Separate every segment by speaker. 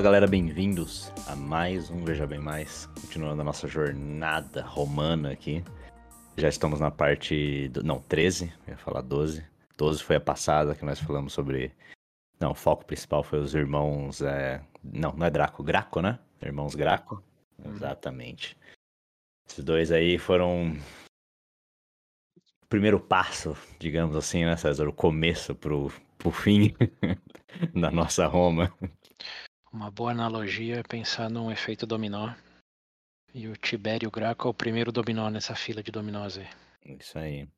Speaker 1: Fala galera, bem-vindos a mais um Veja Bem Mais, continuando a nossa jornada romana aqui. Já estamos na parte. Do... Não, 13, eu ia falar 12. 12 foi a passada que nós falamos sobre. Não, o foco principal foi os irmãos. É... Não, não é Draco, Graco, né? Irmãos Graco. Uhum. Exatamente. Esses dois aí foram. O primeiro passo, digamos assim, né, César? O começo pro, pro fim da nossa Roma.
Speaker 2: Uma boa analogia é pensar num efeito dominó. E o Tibério Graco é o primeiro dominó nessa fila de dominós aí.
Speaker 1: Isso aí.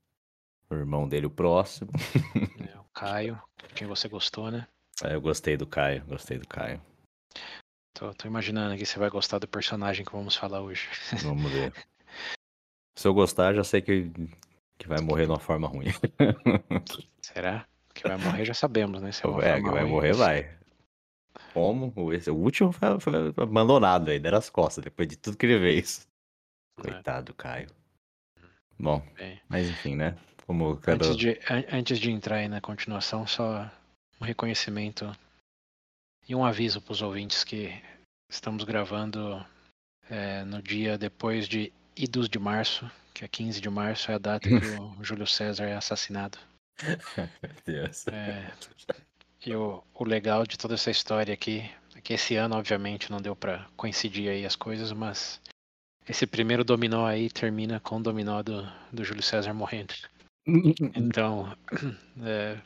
Speaker 1: O irmão dele, o próximo.
Speaker 2: É, o Caio, quem você gostou, né?
Speaker 1: É, eu gostei do Caio, gostei do Caio.
Speaker 2: Tô, tô, imaginando que você vai gostar do personagem que vamos falar hoje.
Speaker 1: Vamos ver. Se eu gostar, já sei que, que vai morrer de uma forma ruim.
Speaker 2: Será? Que vai morrer já sabemos, né?
Speaker 1: Se é, que vai ruim. morrer, vai. Como? Esse, o último foi, foi, abandonado aí, deram as costas, depois de tudo que ele fez. É. Coitado, Caio. Bom, Bem, mas enfim, né? Como
Speaker 2: quero... antes, de, antes de entrar aí na continuação, só um reconhecimento e um aviso para os ouvintes que estamos gravando é, no dia depois de Idos de Março, que é 15 de março, é a data que o Júlio César é assassinado.
Speaker 1: Meu Deus.
Speaker 2: É, o, o legal de toda essa história aqui é que esse ano, obviamente, não deu para coincidir aí as coisas, mas esse primeiro dominó aí termina com o dominó do, do Júlio César morrendo. Então,
Speaker 1: é,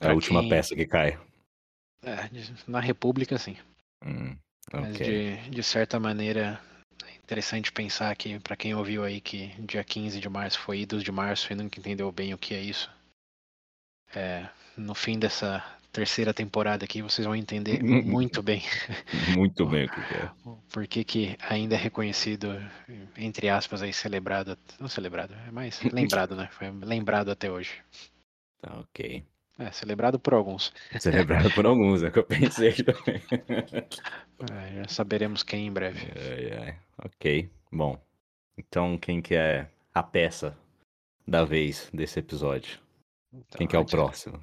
Speaker 1: é a última quem... peça que cai.
Speaker 2: É, na República, sim.
Speaker 1: Hum, okay.
Speaker 2: Mas de, de certa maneira, é interessante pensar que, para quem ouviu aí que dia 15 de março foi idos de março e nunca entendeu bem o que é isso, é, no fim dessa terceira temporada aqui, vocês vão entender muito bem.
Speaker 1: Muito bem o que é.
Speaker 2: Por que, que ainda é reconhecido, entre aspas, aí, celebrado. Não celebrado, é mais lembrado, né? Foi lembrado até hoje.
Speaker 1: Tá ok.
Speaker 2: É, celebrado por alguns.
Speaker 1: Celebrado por alguns, é o que eu pensei também.
Speaker 2: É, já saberemos quem em breve.
Speaker 1: É, é. Ok, bom. Então, quem que é a peça da vez desse episódio? Então, quem que é o próximo?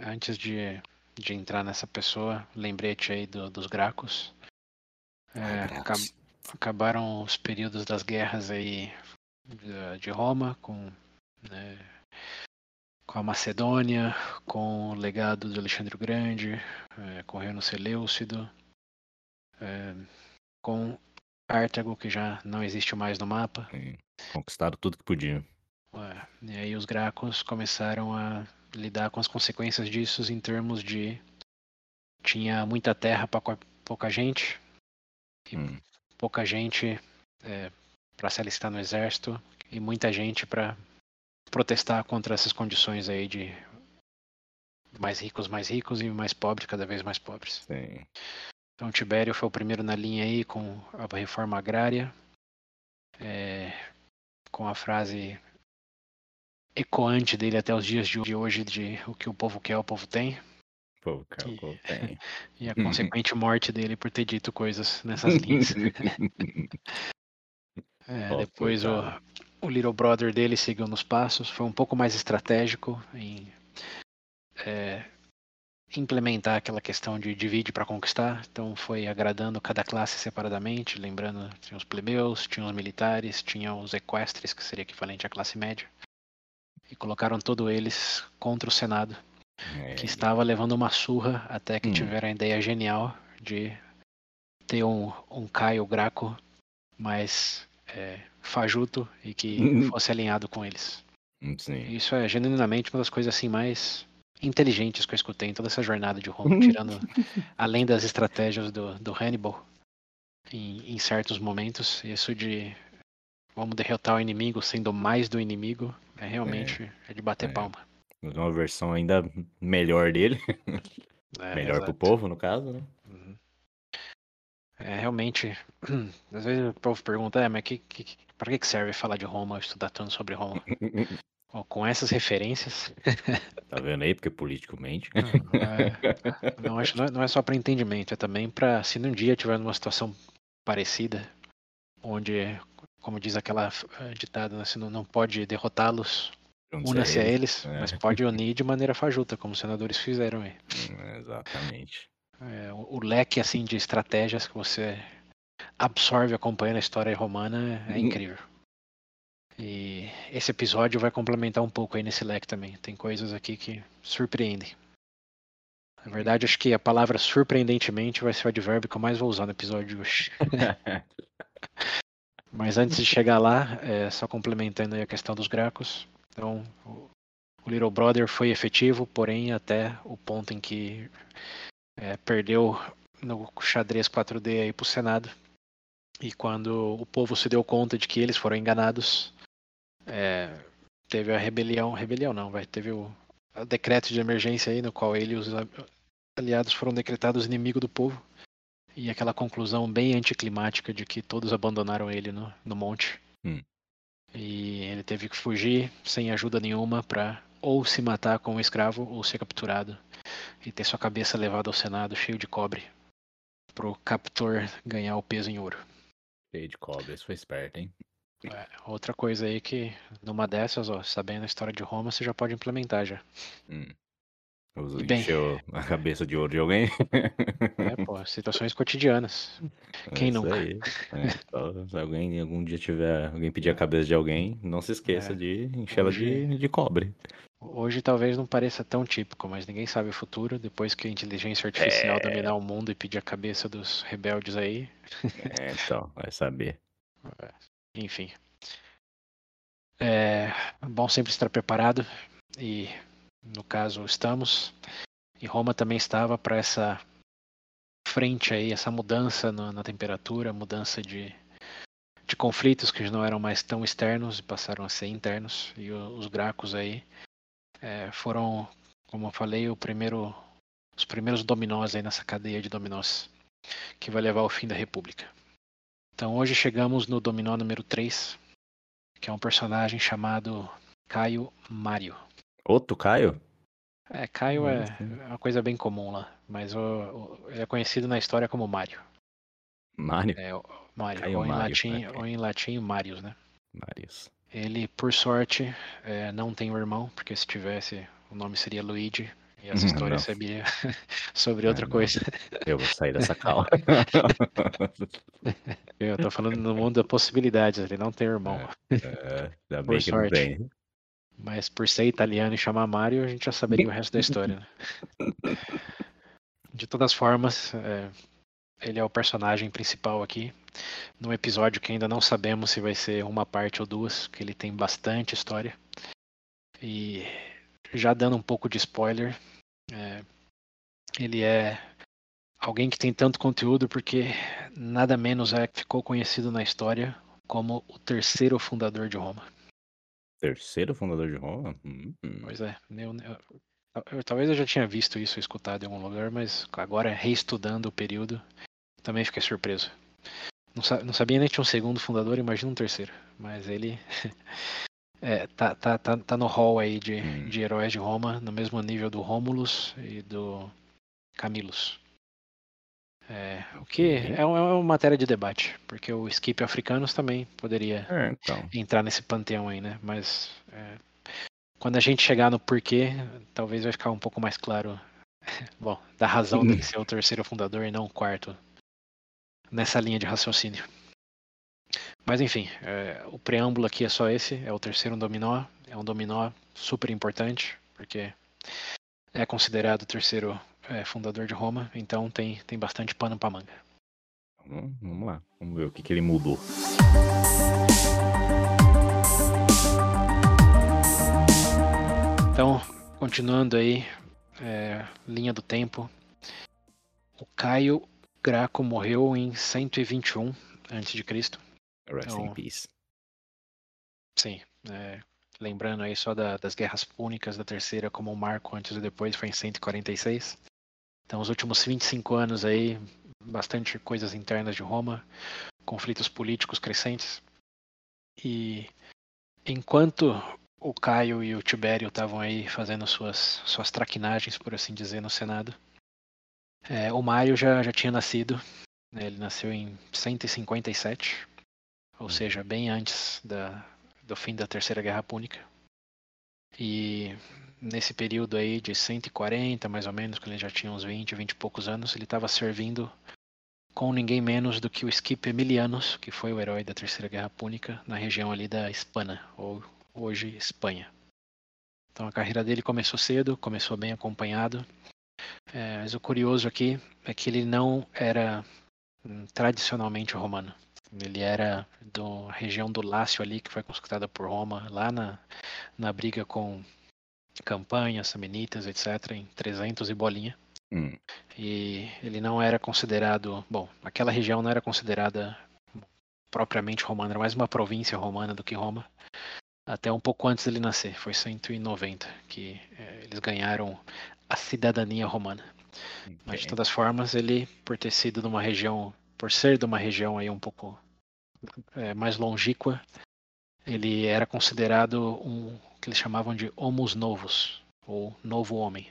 Speaker 2: Antes de, de entrar nessa pessoa, lembrete aí do, dos Gracos. É, acab, acabaram os períodos das guerras aí de, de Roma com, né, com a Macedônia, com o legado de Alexandre o Grande, é, com o reino Seleucido, é, com Cartago, que já não existe mais no mapa.
Speaker 1: Sim. Conquistaram tudo que podiam.
Speaker 2: É, e aí os Gracos começaram a lidar com as consequências disso em termos de tinha muita terra para pouca gente e hum. pouca gente é, para se alistar no exército e muita gente para protestar contra essas condições aí de mais ricos mais ricos e mais pobres cada vez mais pobres.
Speaker 1: Sim.
Speaker 2: Então Tibério foi o primeiro na linha aí com a reforma agrária, é, com a frase ecoante dele até os dias de hoje de o que o povo quer, o povo tem.
Speaker 1: O povo quer, o povo tem.
Speaker 2: e a consequente morte dele por ter dito coisas nessas linhas. é, depois o, o Little Brother dele seguiu nos passos, foi um pouco mais estratégico em é, implementar aquela questão de divide para conquistar. Então foi agradando cada classe separadamente, lembrando tinha os plebeus, tinha os militares, tinha os equestres, que seria equivalente à classe média e colocaram todos eles contra o Senado, é. que estava levando uma surra até que hum. tiveram a ideia genial de ter um, um Caio Graco mais é, fajuto e que fosse alinhado com eles.
Speaker 1: Sim.
Speaker 2: Isso é genuinamente uma das coisas assim mais inteligentes que eu escutei em toda essa jornada de Roma, tirando além das estratégias do, do Hannibal em, em certos momentos, isso de vamos derrotar o inimigo sendo mais do inimigo, é realmente é, é de bater é. palma.
Speaker 1: Uma versão ainda melhor dele. É, melhor exato. pro povo, no caso, né? Uhum.
Speaker 2: É, realmente, às vezes o povo pergunta, é, mas que, que, pra que serve falar de Roma, estudar tanto sobre Roma? com essas referências.
Speaker 1: Tá vendo aí? Porque politicamente.
Speaker 2: É, não, acho, não é só para entendimento, é também para se um dia tiver numa situação parecida, onde como diz aquela eh, ditada, né, você não, não pode derrotá-los, una-se a eles, é. mas pode unir de maneira fajuta, como os senadores fizeram aí.
Speaker 1: Hum, exatamente.
Speaker 2: É, o, o, leque assim de estratégias que você absorve acompanhando a história romana é uhum. incrível. E esse episódio vai complementar um pouco aí nesse leque também. Tem coisas aqui que surpreendem. Na verdade, acho que a palavra surpreendentemente vai ser o advérbio que eu mais vou usar no episódio de hoje. Mas antes de chegar lá, é, só complementando a questão dos Gracos. Então, o Little Brother foi efetivo, porém até o ponto em que é, perdeu no xadrez 4D aí pro Senado. E quando o povo se deu conta de que eles foram enganados, é, teve a rebelião, rebelião não, vai, teve o, o, decreto de emergência aí, no qual ele e os aliados foram decretados inimigo do povo. E aquela conclusão bem anticlimática de que todos abandonaram ele no, no monte. Hum. E ele teve que fugir sem ajuda nenhuma para ou se matar como escravo ou ser capturado e ter sua cabeça levada ao Senado cheio de cobre pro captor ganhar o peso em ouro.
Speaker 1: Cheio de cobre, isso foi esperto, hein?
Speaker 2: É, outra coisa aí que numa dessas, ó, sabendo a história de Roma, você já pode implementar já. Hum.
Speaker 1: Encheu a cabeça de ouro de alguém?
Speaker 2: É, pô, situações cotidianas. Quem é nunca? Aí.
Speaker 1: É, se alguém algum dia tiver, alguém pedir a cabeça de alguém, não se esqueça é. de enchê-la Hoje... de, de cobre.
Speaker 2: Hoje talvez não pareça tão típico, mas ninguém sabe o futuro. Depois que a inteligência artificial é... dominar o mundo e pedir a cabeça dos rebeldes aí.
Speaker 1: É, então, vai saber.
Speaker 2: É, enfim. É bom sempre estar preparado e, no caso, estamos. E Roma também estava para essa frente aí, essa mudança na, na temperatura, mudança de, de conflitos que não eram mais tão externos e passaram a ser internos. E os Gracos aí é, foram, como eu falei, primeiro, os primeiros dominós aí nessa cadeia de dominós que vai levar ao fim da República. Então hoje chegamos no dominó número 3, que é um personagem chamado Caio Mário.
Speaker 1: Outro Caio?
Speaker 2: É, Caio é, é uma coisa bem comum lá, mas o, o, ele é conhecido na história como Mário.
Speaker 1: Mário?
Speaker 2: É, Mário, ou, em latim, ou em latim Marius, né?
Speaker 1: Marius.
Speaker 2: Ele, por sorte, é, não tem um irmão, porque se tivesse, o nome seria Luigi. E essa história não. sabia sobre outra é, coisa.
Speaker 1: Eu vou sair dessa cal.
Speaker 2: Eu tô falando no mundo da possibilidades, ele não tem irmão.
Speaker 1: É, é, ainda bem por que sorte. não tem.
Speaker 2: Mas por ser italiano e chamar Mario, a gente já saberia o resto da história. Né? De todas formas, é, ele é o personagem principal aqui num episódio que ainda não sabemos se vai ser uma parte ou duas, que ele tem bastante história. E já dando um pouco de spoiler, é, ele é alguém que tem tanto conteúdo porque nada menos é ficou conhecido na história como o terceiro fundador de Roma.
Speaker 1: Terceiro fundador de Roma? Hum.
Speaker 2: Pois é. Eu, eu, eu, talvez eu já tinha visto isso, escutado em algum lugar, mas agora reestudando o período, também fiquei surpreso. Não, não sabia nem que tinha um segundo fundador, imagina um terceiro. Mas ele é, tá, tá, tá, tá no hall aí de, hum. de heróis de Roma, no mesmo nível do Rômulus e do Camilus. É, o que é, é uma matéria de debate, porque o skip africanos também poderia é, então. entrar nesse panteão aí, né? Mas é, quando a gente chegar no porquê, talvez vai ficar um pouco mais claro, bom, da razão de ser o terceiro fundador e não o quarto nessa linha de raciocínio. Mas enfim, é, o preâmbulo aqui é só esse, é o terceiro dominó, é um dominó super importante, porque é considerado o terceiro é, fundador de Roma, então tem, tem bastante pano para manga.
Speaker 1: Vamos, vamos lá, vamos ver o que, que ele mudou.
Speaker 2: Então, continuando aí, é, linha do tempo, o Caio Graco morreu em 121 a.C.
Speaker 1: Rest então, in peace.
Speaker 2: Sim. É, lembrando aí só da, das guerras púnicas da terceira como um marco antes e depois foi em 146. Então os últimos 25 anos aí, bastante coisas internas de Roma, conflitos políticos crescentes. E enquanto o Caio e o Tibério estavam aí fazendo suas, suas traquinagens, por assim dizer, no Senado, é, o Mário já, já tinha nascido, né, ele nasceu em 157, ou seja, bem antes da, do fim da Terceira Guerra Púnica. E nesse período aí de 140, mais ou menos, quando ele já tinha uns 20, 20 e poucos anos, ele estava servindo com ninguém menos do que o Skip Emilianus, que foi o herói da Terceira Guerra Púnica, na região ali da Espanha, ou hoje Espanha. Então a carreira dele começou cedo, começou bem acompanhado. É, mas o curioso aqui é que ele não era hum, tradicionalmente romano. Ele era da região do Lácio ali, que foi conquistada por Roma, lá na, na briga com Campanha, Samnitas, etc., em 300 e bolinha.
Speaker 1: Hum.
Speaker 2: E ele não era considerado. Bom, aquela região não era considerada propriamente romana, era mais uma província romana do que Roma. Até um pouco antes dele nascer, foi 190 que é, eles ganharam a cidadania romana. Okay. Mas de todas formas, ele, por ter sido de uma região, por ser de uma região aí um pouco é, mais longínqua, ele era considerado um que eles chamavam de homus novus, ou novo homem.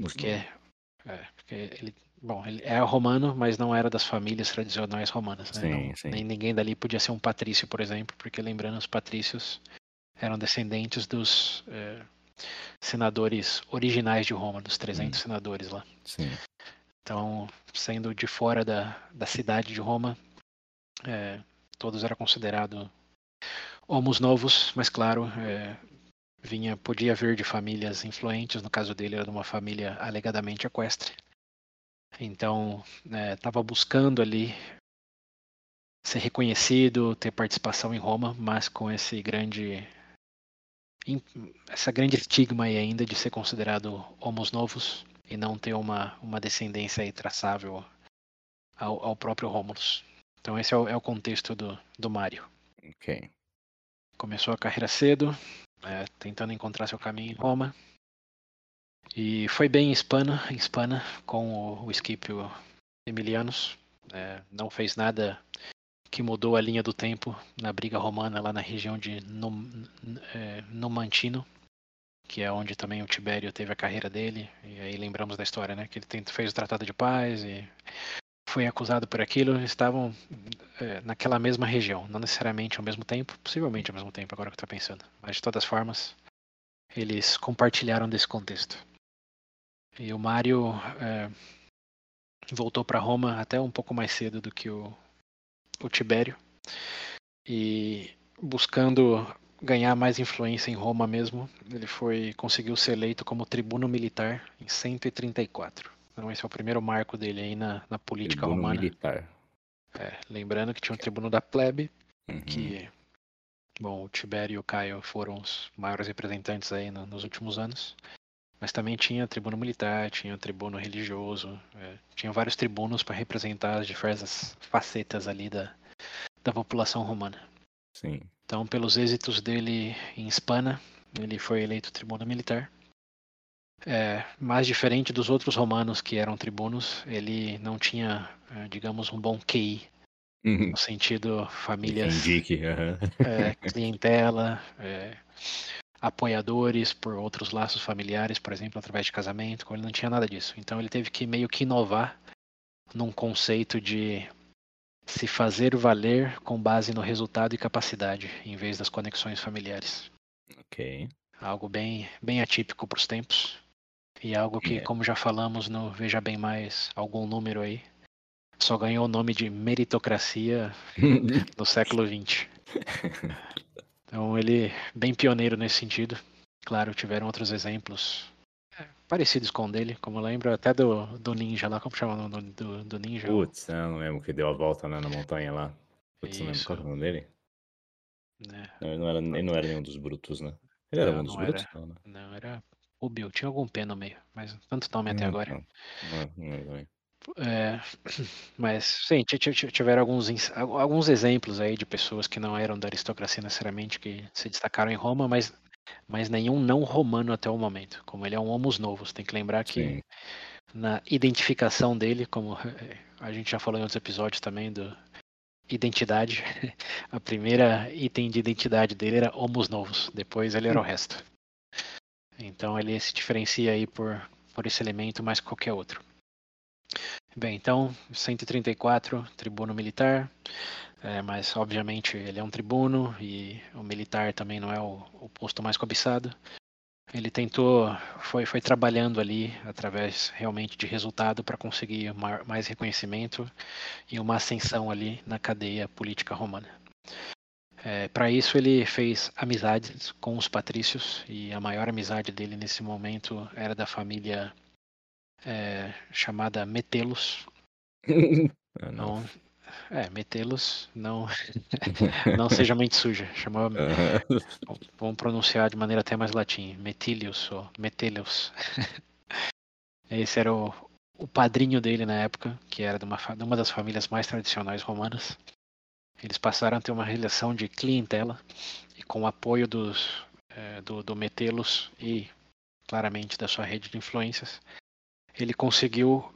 Speaker 2: Porque, é, porque ele, bom, ele é romano, mas não era das famílias tradicionais romanas. Né?
Speaker 1: Sim,
Speaker 2: não,
Speaker 1: sim.
Speaker 2: Nem ninguém dali podia ser um patrício, por exemplo, porque lembrando, os patrícios eram descendentes dos é, senadores originais de Roma, dos 300 hum. senadores lá.
Speaker 1: Sim.
Speaker 2: Então, sendo de fora da, da cidade de Roma, é, todos eram considerados homos novos, mas claro, é, vinha podia vir de famílias influentes. No caso dele, era de uma família alegadamente equestre. Então, estava é, buscando ali ser reconhecido, ter participação em Roma, mas com esse grande essa grande estigma aí ainda de ser considerado homos novos e não ter uma, uma descendência traçável ao, ao próprio Romulus. Então esse é o, é o contexto do, do Mario.
Speaker 1: Ok.
Speaker 2: Começou a carreira cedo, é, tentando encontrar seu caminho em Roma. E foi bem em Hispana, em Hispana com o, o Scipio Emilianus. É, não fez nada que mudou a linha do tempo na briga romana lá na região de Num, é, Numantino, que é onde também o Tibério teve a carreira dele. E aí lembramos da história, né? Que ele fez o Tratado de Paz e foi acusado por aquilo. Estavam é, naquela mesma região, não necessariamente ao mesmo tempo, possivelmente ao mesmo tempo, agora que eu estou pensando. Mas de todas formas, eles compartilharam desse contexto. E o Mário é, voltou para Roma até um pouco mais cedo do que o, o Tibério, e buscando ganhar mais influência em Roma mesmo, ele foi conseguiu ser eleito como tribuno militar em 134. Então esse é o primeiro marco dele aí na, na política
Speaker 1: tribuno
Speaker 2: romana.
Speaker 1: militar.
Speaker 2: É, lembrando que tinha um tribuno da plebe,
Speaker 1: Uhum.
Speaker 2: que bom, o Tibério e o Caio foram os maiores representantes aí no, nos últimos anos. Mas também tinha tribuno militar, tinha tribuno religioso, é, tinha vários tribunos para representar as diversas facetas ali da, da população romana.
Speaker 1: Sim.
Speaker 2: Então, pelos êxitos dele em Hispana, ele foi eleito tribuno militar. É, mas diferente dos outros romanos que eram tribunos, ele não tinha, é, digamos, um bom QI,
Speaker 1: Uhum.
Speaker 2: no sentido famílias,
Speaker 1: Indique.
Speaker 2: é, clientela, é, apoiadores por outros laços familiares, por exemplo, através de casamento, ele não tinha nada disso. Então ele teve que meio que inovar num conceito de se fazer valer com base no resultado e capacidade, em vez das conexões familiares.
Speaker 1: Ok.
Speaker 2: Algo bem, bem atípico para os tempos. E algo que,
Speaker 1: É.
Speaker 2: como já falamos no Veja Bem Mais, algum número aí, só ganhou o nome de meritocracia no século XX. Então ele bem pioneiro nesse sentido. Claro, tiveram outros exemplos é, parecidos com o dele, como eu lembro até do, do ninja lá, como chama o nome do, do ninja?
Speaker 1: Putz, eu não lembro que deu a volta né, na montanha lá. Putz, não lembro qual é o nome dele.
Speaker 2: Né?
Speaker 1: Não, ele, não era, ele não era nenhum dos brutos, né? Ele era
Speaker 2: Não,
Speaker 1: um dos brutos?
Speaker 2: era.
Speaker 1: Não, né?
Speaker 2: Não, era Rubio, tinha algum P no meio, mas tanto nome até
Speaker 1: Hum,
Speaker 2: agora. É, mas sim, ti- ti- ti- tiveram alguns, alguns exemplos aí de pessoas que não eram da aristocracia necessariamente, que se destacaram em Roma, mas, mas nenhum não romano até o momento. Como ele é um homus novus, tem que lembrar que
Speaker 1: Sim.
Speaker 2: na identificação dele, como eh, a gente já falou em outros episódios também do identidade, a primeira item de identidade dele era homus novus, depois ele era o resto. Então ele se diferencia aí por, por esse elemento mais que qualquer outro. Bem, então, 134, tribuno militar, é, mas obviamente ele é um tribuno e o militar também não é o, o posto mais cobiçado. Ele tentou, foi, foi trabalhando ali através realmente de resultado para conseguir mais reconhecimento e uma ascensão ali na cadeia política romana. É, para isso ele fez amizades com os patrícios e a maior amizade dele nesse momento era da família é, chamada Metelos.
Speaker 1: Não.
Speaker 2: É, metê-los, não, não seja mente suja. Chamava, vamos pronunciar de maneira até mais latim, metílios ou. Esse era o, o padrinho dele na época, que era de uma, de uma das famílias mais tradicionais romanas. Eles passaram a ter uma relação de clientela e com o apoio dos, é, do, do Metelos e claramente da sua rede de influências, ele conseguiu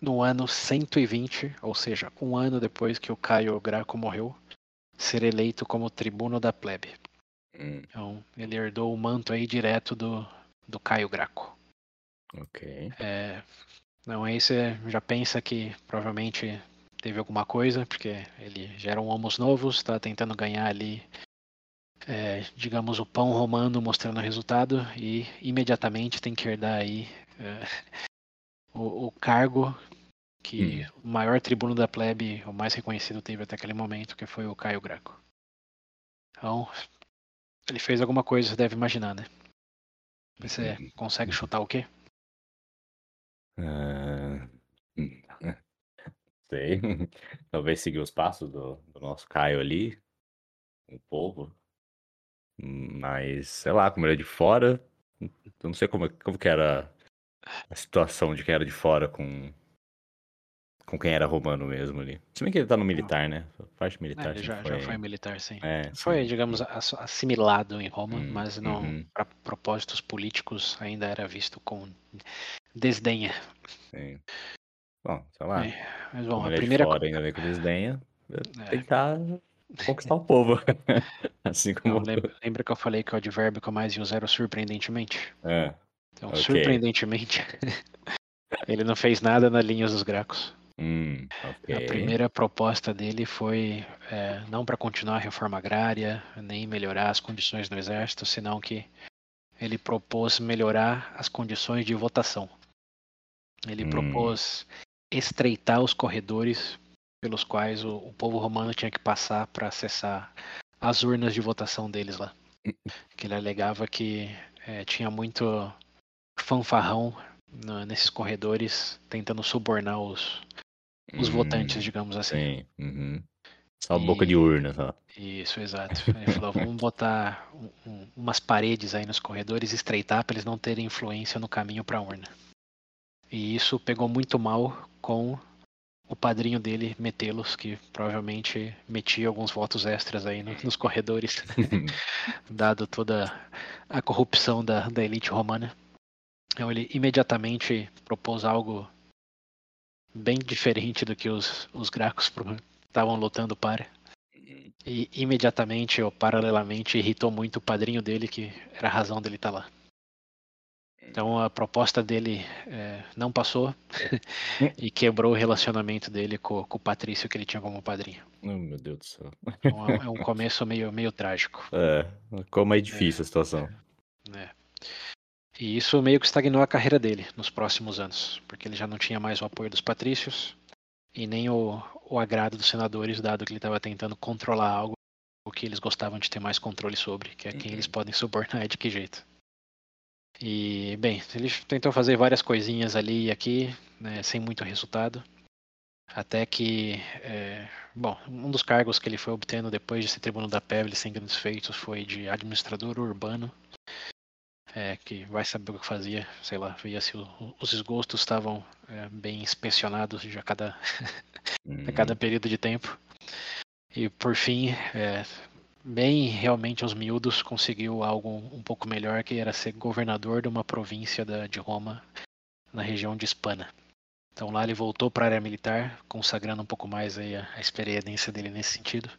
Speaker 2: no ano 120, ou seja, um ano depois que o Caio Graco morreu, ser eleito como tribuno da plebe. Hum. Então, ele herdou o manto aí direto do, do Caio Graco.
Speaker 1: Ok.
Speaker 2: É, não, aí você já pensa que provavelmente teve alguma coisa, porque ele já era um homos novos, está tentando ganhar ali, é, digamos, o pão romano mostrando o resultado, e imediatamente tem que herdar aí é, o, o cargo que hum. o maior tribuno da plebe, o mais reconhecido, teve até aquele momento, que foi o Caio Graco. Então, ele fez alguma coisa, você deve imaginar, né? Você hum. consegue chutar o quê?
Speaker 1: Uh... Sei. Talvez seguir os passos do, do nosso Caio ali, o povo. Mas, sei lá, como ele é de fora, eu não sei como, como que era a situação de quem era de fora com, com quem era romano mesmo ali. Se bem que ele tá no militar, né? Parte militar. É,
Speaker 2: ele já,
Speaker 1: foi...
Speaker 2: já foi militar, sim.
Speaker 1: É,
Speaker 2: foi, sim. digamos, assimilado em Roma, hum, mas não uhum. para propósitos políticos ainda era visto com desdenha.
Speaker 1: Sim. Bom, sei lá.
Speaker 2: É, mas bom, a é primeira
Speaker 1: fora ainda vem com desdenha, é. tentar conquistar o povo. assim como. Não,
Speaker 2: lembra, lembra, que eu falei que o advérbio que eu mais usar era surpreendentemente?
Speaker 1: É.
Speaker 2: Então, okay. surpreendentemente, ele não fez nada na linha dos Gracos.
Speaker 1: Hum, okay.
Speaker 2: A primeira proposta dele foi é, não para continuar a reforma agrária, nem melhorar as condições no exército, senão que ele propôs melhorar as condições de votação. Ele hum. propôs estreitar os corredores pelos quais o, o povo romano tinha que passar para acessar as urnas de votação deles lá. Que ele alegava que é, tinha muito fanfarrão no, nesses corredores, tentando subornar os, os hum, votantes, digamos assim.
Speaker 1: Sim. Uhum. Só e... boca de urna, só.
Speaker 2: Isso, exato. Ele falou, vamos botar um, um, umas paredes aí nos corredores, estreitar para eles não terem influência no caminho para a urna. E isso pegou muito mal com o padrinho dele, Metelos, que provavelmente metia alguns votos extras aí no, nos corredores, dado toda a corrupção da, da elite romana. Então ele imediatamente propôs algo bem diferente do que os, os Gracos estavam lutando para. E imediatamente, ou paralelamente, irritou muito o padrinho dele, que era a razão dele estar tá lá. Então a proposta dele é, não passou e quebrou o relacionamento dele com, com, o Patrício que ele tinha como padrinho.
Speaker 1: Oh, meu Deus do céu.
Speaker 2: Então, é, é um começo meio, meio trágico.
Speaker 1: É, como é difícil é, a situação.
Speaker 2: É. E isso meio que estagnou a carreira dele nos próximos anos, porque ele já não tinha mais o apoio dos patrícios e nem o, o agrado dos senadores, dado que ele estava tentando controlar algo que eles gostavam de ter mais controle sobre, que é quem eles uhum. podem subornar e de que jeito. E, bem, ele tentou fazer várias coisinhas ali e aqui, né, sem muito resultado. Até que, é, bom, um dos cargos que ele foi obtendo depois de ser tribuno da Pebble sem grandes feitos foi de administrador urbano é, que vai saber o que fazia, sei lá, via se o, os esgostos estavam é, bem inspecionados já a cada, uhum. a cada período de tempo. E por fim, é, bem realmente aos miúdos, conseguiu algo um pouco melhor, que era ser governador de uma província da, de Roma, na região de Hispana. Então lá ele voltou para a área militar, consagrando um pouco mais aí a, a experiência dele nesse sentido.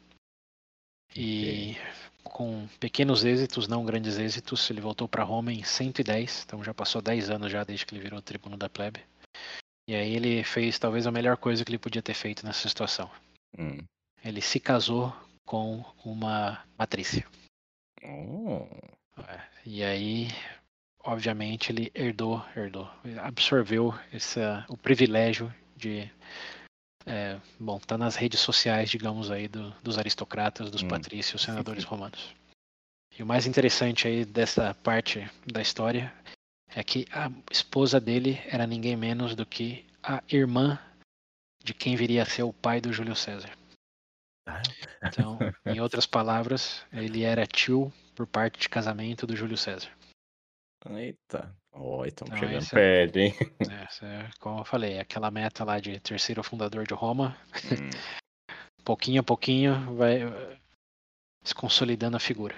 Speaker 2: E com pequenos êxitos, não grandes êxitos. Ele voltou para Roma em 110, então já passou 10 anos já desde que ele virou tribuno da plebe. E aí ele fez talvez a melhor coisa que ele podia ter feito nessa situação.
Speaker 1: Hum.
Speaker 2: Ele se casou com uma patrícia.
Speaker 1: Oh.
Speaker 2: E aí, obviamente ele herdou, herdou, absorveu esse, o privilégio de é, bom, tá nas redes sociais, digamos aí, do, dos aristocratas, dos hum. patrícios, senadores romanos. E o mais interessante aí dessa parte da história é que a esposa dele era ninguém menos do que a irmã de quem viria a ser o pai do Júlio César. Ah. Então, em outras palavras, ele era tio por parte de casamento do Júlio César.
Speaker 1: Eita, oh, estamos então, chegando perto, hein?
Speaker 2: É, como eu falei, aquela meta lá de terceiro fundador de Roma, hum. pouquinho a pouquinho vai se consolidando a figura.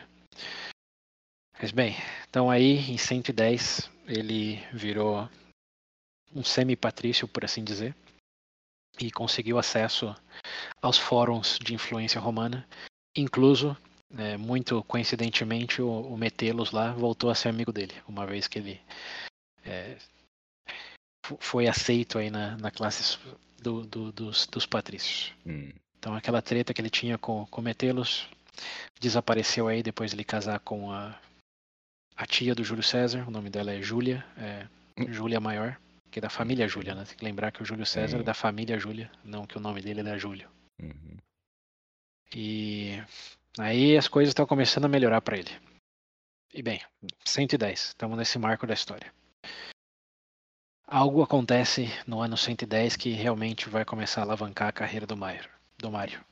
Speaker 2: Mas bem, então aí em 110 ele virou um semi-patrício, por assim dizer, e conseguiu acesso aos fóruns de influência romana, incluso, é, muito coincidentemente, o, o Metelos lá voltou a ser amigo dele, uma vez que ele é, foi aceito aí na, na classe do, do, dos, dos patrícios. Hum. Então aquela treta que ele tinha com, com Metelos desapareceu aí depois de ele casar com a, a tia do Júlio César, o nome dela é Júlia, é, hum. Júlia Maior que é da família Júlia, né? Tem que lembrar que o Júlio César é da família Júlia, não que o nome dele é da Júlio. Uhum. E aí as coisas estão começando a melhorar para ele. E bem, 110, estamos nesse marco da história. Algo acontece no ano 110 que realmente vai começar a alavancar a carreira do Mário. Do Mário.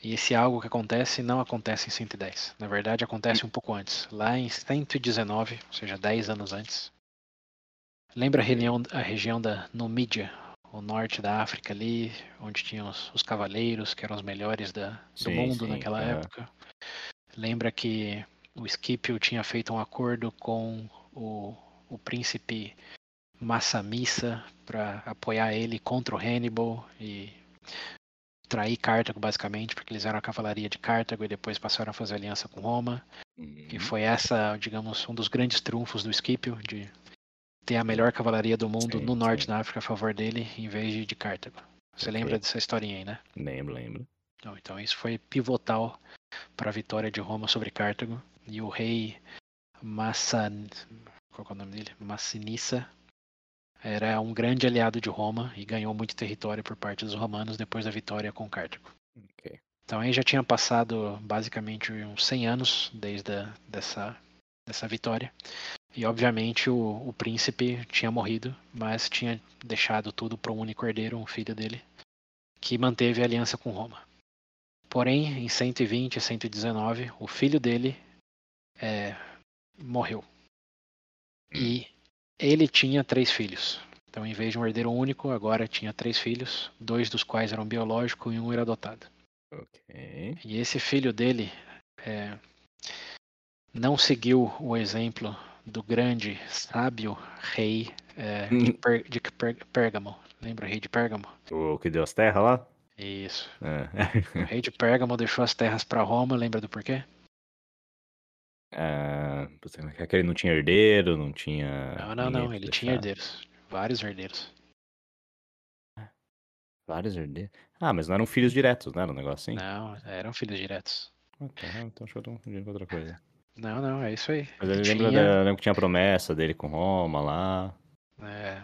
Speaker 2: E esse algo que acontece não acontece em 110. Na verdade, acontece um pouco antes. Lá em 119, ou seja, 10 anos antes, Lembra a região, a região da Numídia, o norte da África ali, onde tinham os, os cavaleiros, que eram os melhores da, do sim, mundo sim, naquela é. época. Lembra que o Scipio tinha feito um acordo com o, o príncipe Massamissa para apoiar ele contra o Hannibal e trair Cartago basicamente, porque eles eram a cavalaria de Cartago e depois passaram a fazer aliança com Roma. Uhum. E foi essa, digamos, um dos grandes trunfos do Scipio, de ter a melhor cavalaria do mundo sim, no norte sim. da África a favor dele, em vez de, de Cartago. Você okay. lembra dessa historinha aí, né?
Speaker 1: Lembro, lembro.
Speaker 2: Então, então isso foi pivotal para a vitória de Roma sobre Cartago. E o rei Massan... Qual é o nome dele? Massinissa era um grande aliado de Roma e ganhou muito território por parte dos romanos depois da vitória com Cartago. Okay. Então aí já tinha passado basicamente uns 100 anos desde a, dessa, dessa vitória. E obviamente o, o príncipe tinha morrido, mas tinha deixado tudo para um único herdeiro, um filho dele, que manteve a aliança com Roma. Porém, em 120 e 119, o filho dele é, morreu. E ele tinha três filhos. Então, em vez de um herdeiro único, agora tinha três filhos, dois dos quais eram biológicos e um era adotado. Okay. E esse filho dele é, não seguiu o exemplo do grande, sábio rei é, de, hum. per, de per, Pérgamo. Lembra o rei de Pérgamo?
Speaker 1: O que deu as terras lá?
Speaker 2: Isso. É. o rei de Pérgamo deixou as terras para Roma, lembra do porquê?
Speaker 1: É que ele não tinha herdeiro, não tinha.
Speaker 2: Não, não, não, ele tinha herdeiros. Vários herdeiros.
Speaker 1: Vários herdeiros? Ah, mas não eram filhos diretos, né? Era um negócio assim?
Speaker 2: Não, eram filhos diretos.
Speaker 1: Ah, tá, então deixa eu ver outra coisa.
Speaker 2: Não, não, é isso aí.
Speaker 1: Mas ele lembra tinha... que tinha a promessa dele com Roma lá.
Speaker 2: É,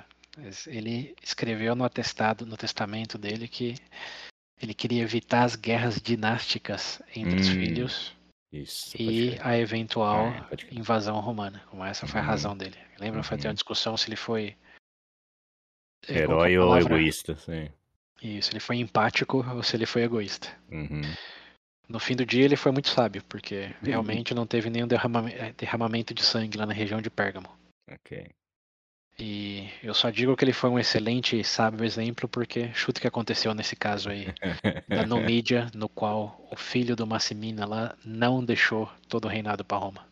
Speaker 2: ele escreveu no atestado, no testamento dele que ele queria evitar as guerras dinásticas entre hum, os filhos
Speaker 1: isso,
Speaker 2: e a eventual é, invasão romana. Como essa foi a uhum. razão dele. Lembra? Uhum. Foi ter uma discussão se ele foi
Speaker 1: herói ou egoísta, sim.
Speaker 2: Isso, ele foi empático ou se ele foi egoísta.
Speaker 1: Uhum.
Speaker 2: No fim do dia ele foi muito sábio, porque uhum. realmente não teve nenhum derramamento de sangue lá na região de Pérgamo.
Speaker 1: Ok.
Speaker 2: E eu só digo que ele foi um excelente e sábio exemplo porque chuta o que aconteceu nesse caso aí da Numídia, no qual o filho do Massimina lá não deixou todo o reinado para Roma.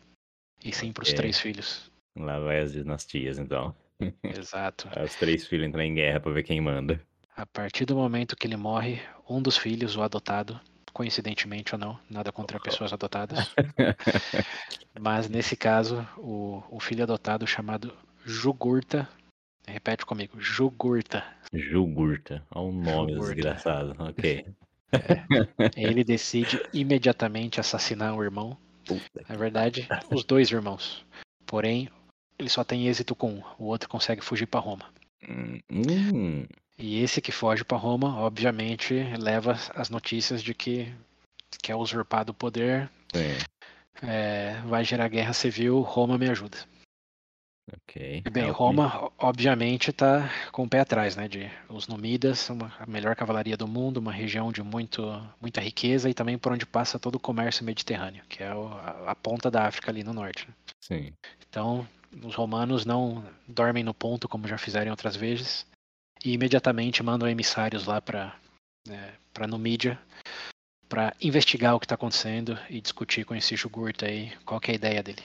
Speaker 2: E sim para os três filhos.
Speaker 1: Lá vai as dinastias, então.
Speaker 2: Exato.
Speaker 1: Os três filhos entram em guerra para ver quem manda.
Speaker 2: A partir do momento que ele morre, um dos filhos, o adotado, coincidentemente ou não, nada contra pessoas adotadas. Mas nesse caso, o, o filho adotado chamado Jugurta, repete comigo, Jugurta.
Speaker 1: Jugurta, olha o nome Jugurta. desgraçado, ok.
Speaker 2: É, ele decide imediatamente assassinar o irmão. Puta Na verdade, os dois irmãos. Porém, ele só tem êxito com um, o outro consegue fugir para Roma.
Speaker 1: Hum.
Speaker 2: E esse que foge para Roma, obviamente, leva as notícias de que quer usurpar do poder, é, vai gerar guerra civil, Roma me ajuda.
Speaker 1: Ok.
Speaker 2: Bem, é Roma, obviamente, está com o pé atrás, né? De os Numidas, uma, a melhor cavalaria do mundo, uma região de muito, muita riqueza e também por onde passa todo o comércio mediterrâneo, que é o, a, a, ponta da África ali no norte. Né?
Speaker 1: Sim.
Speaker 2: Então, os romanos não dormem no ponto como já fizeram outras vezes e imediatamente mandam emissários lá para né, para Numídia para investigar o que está acontecendo e discutir com esse Jugurta aí qual é a ideia dele.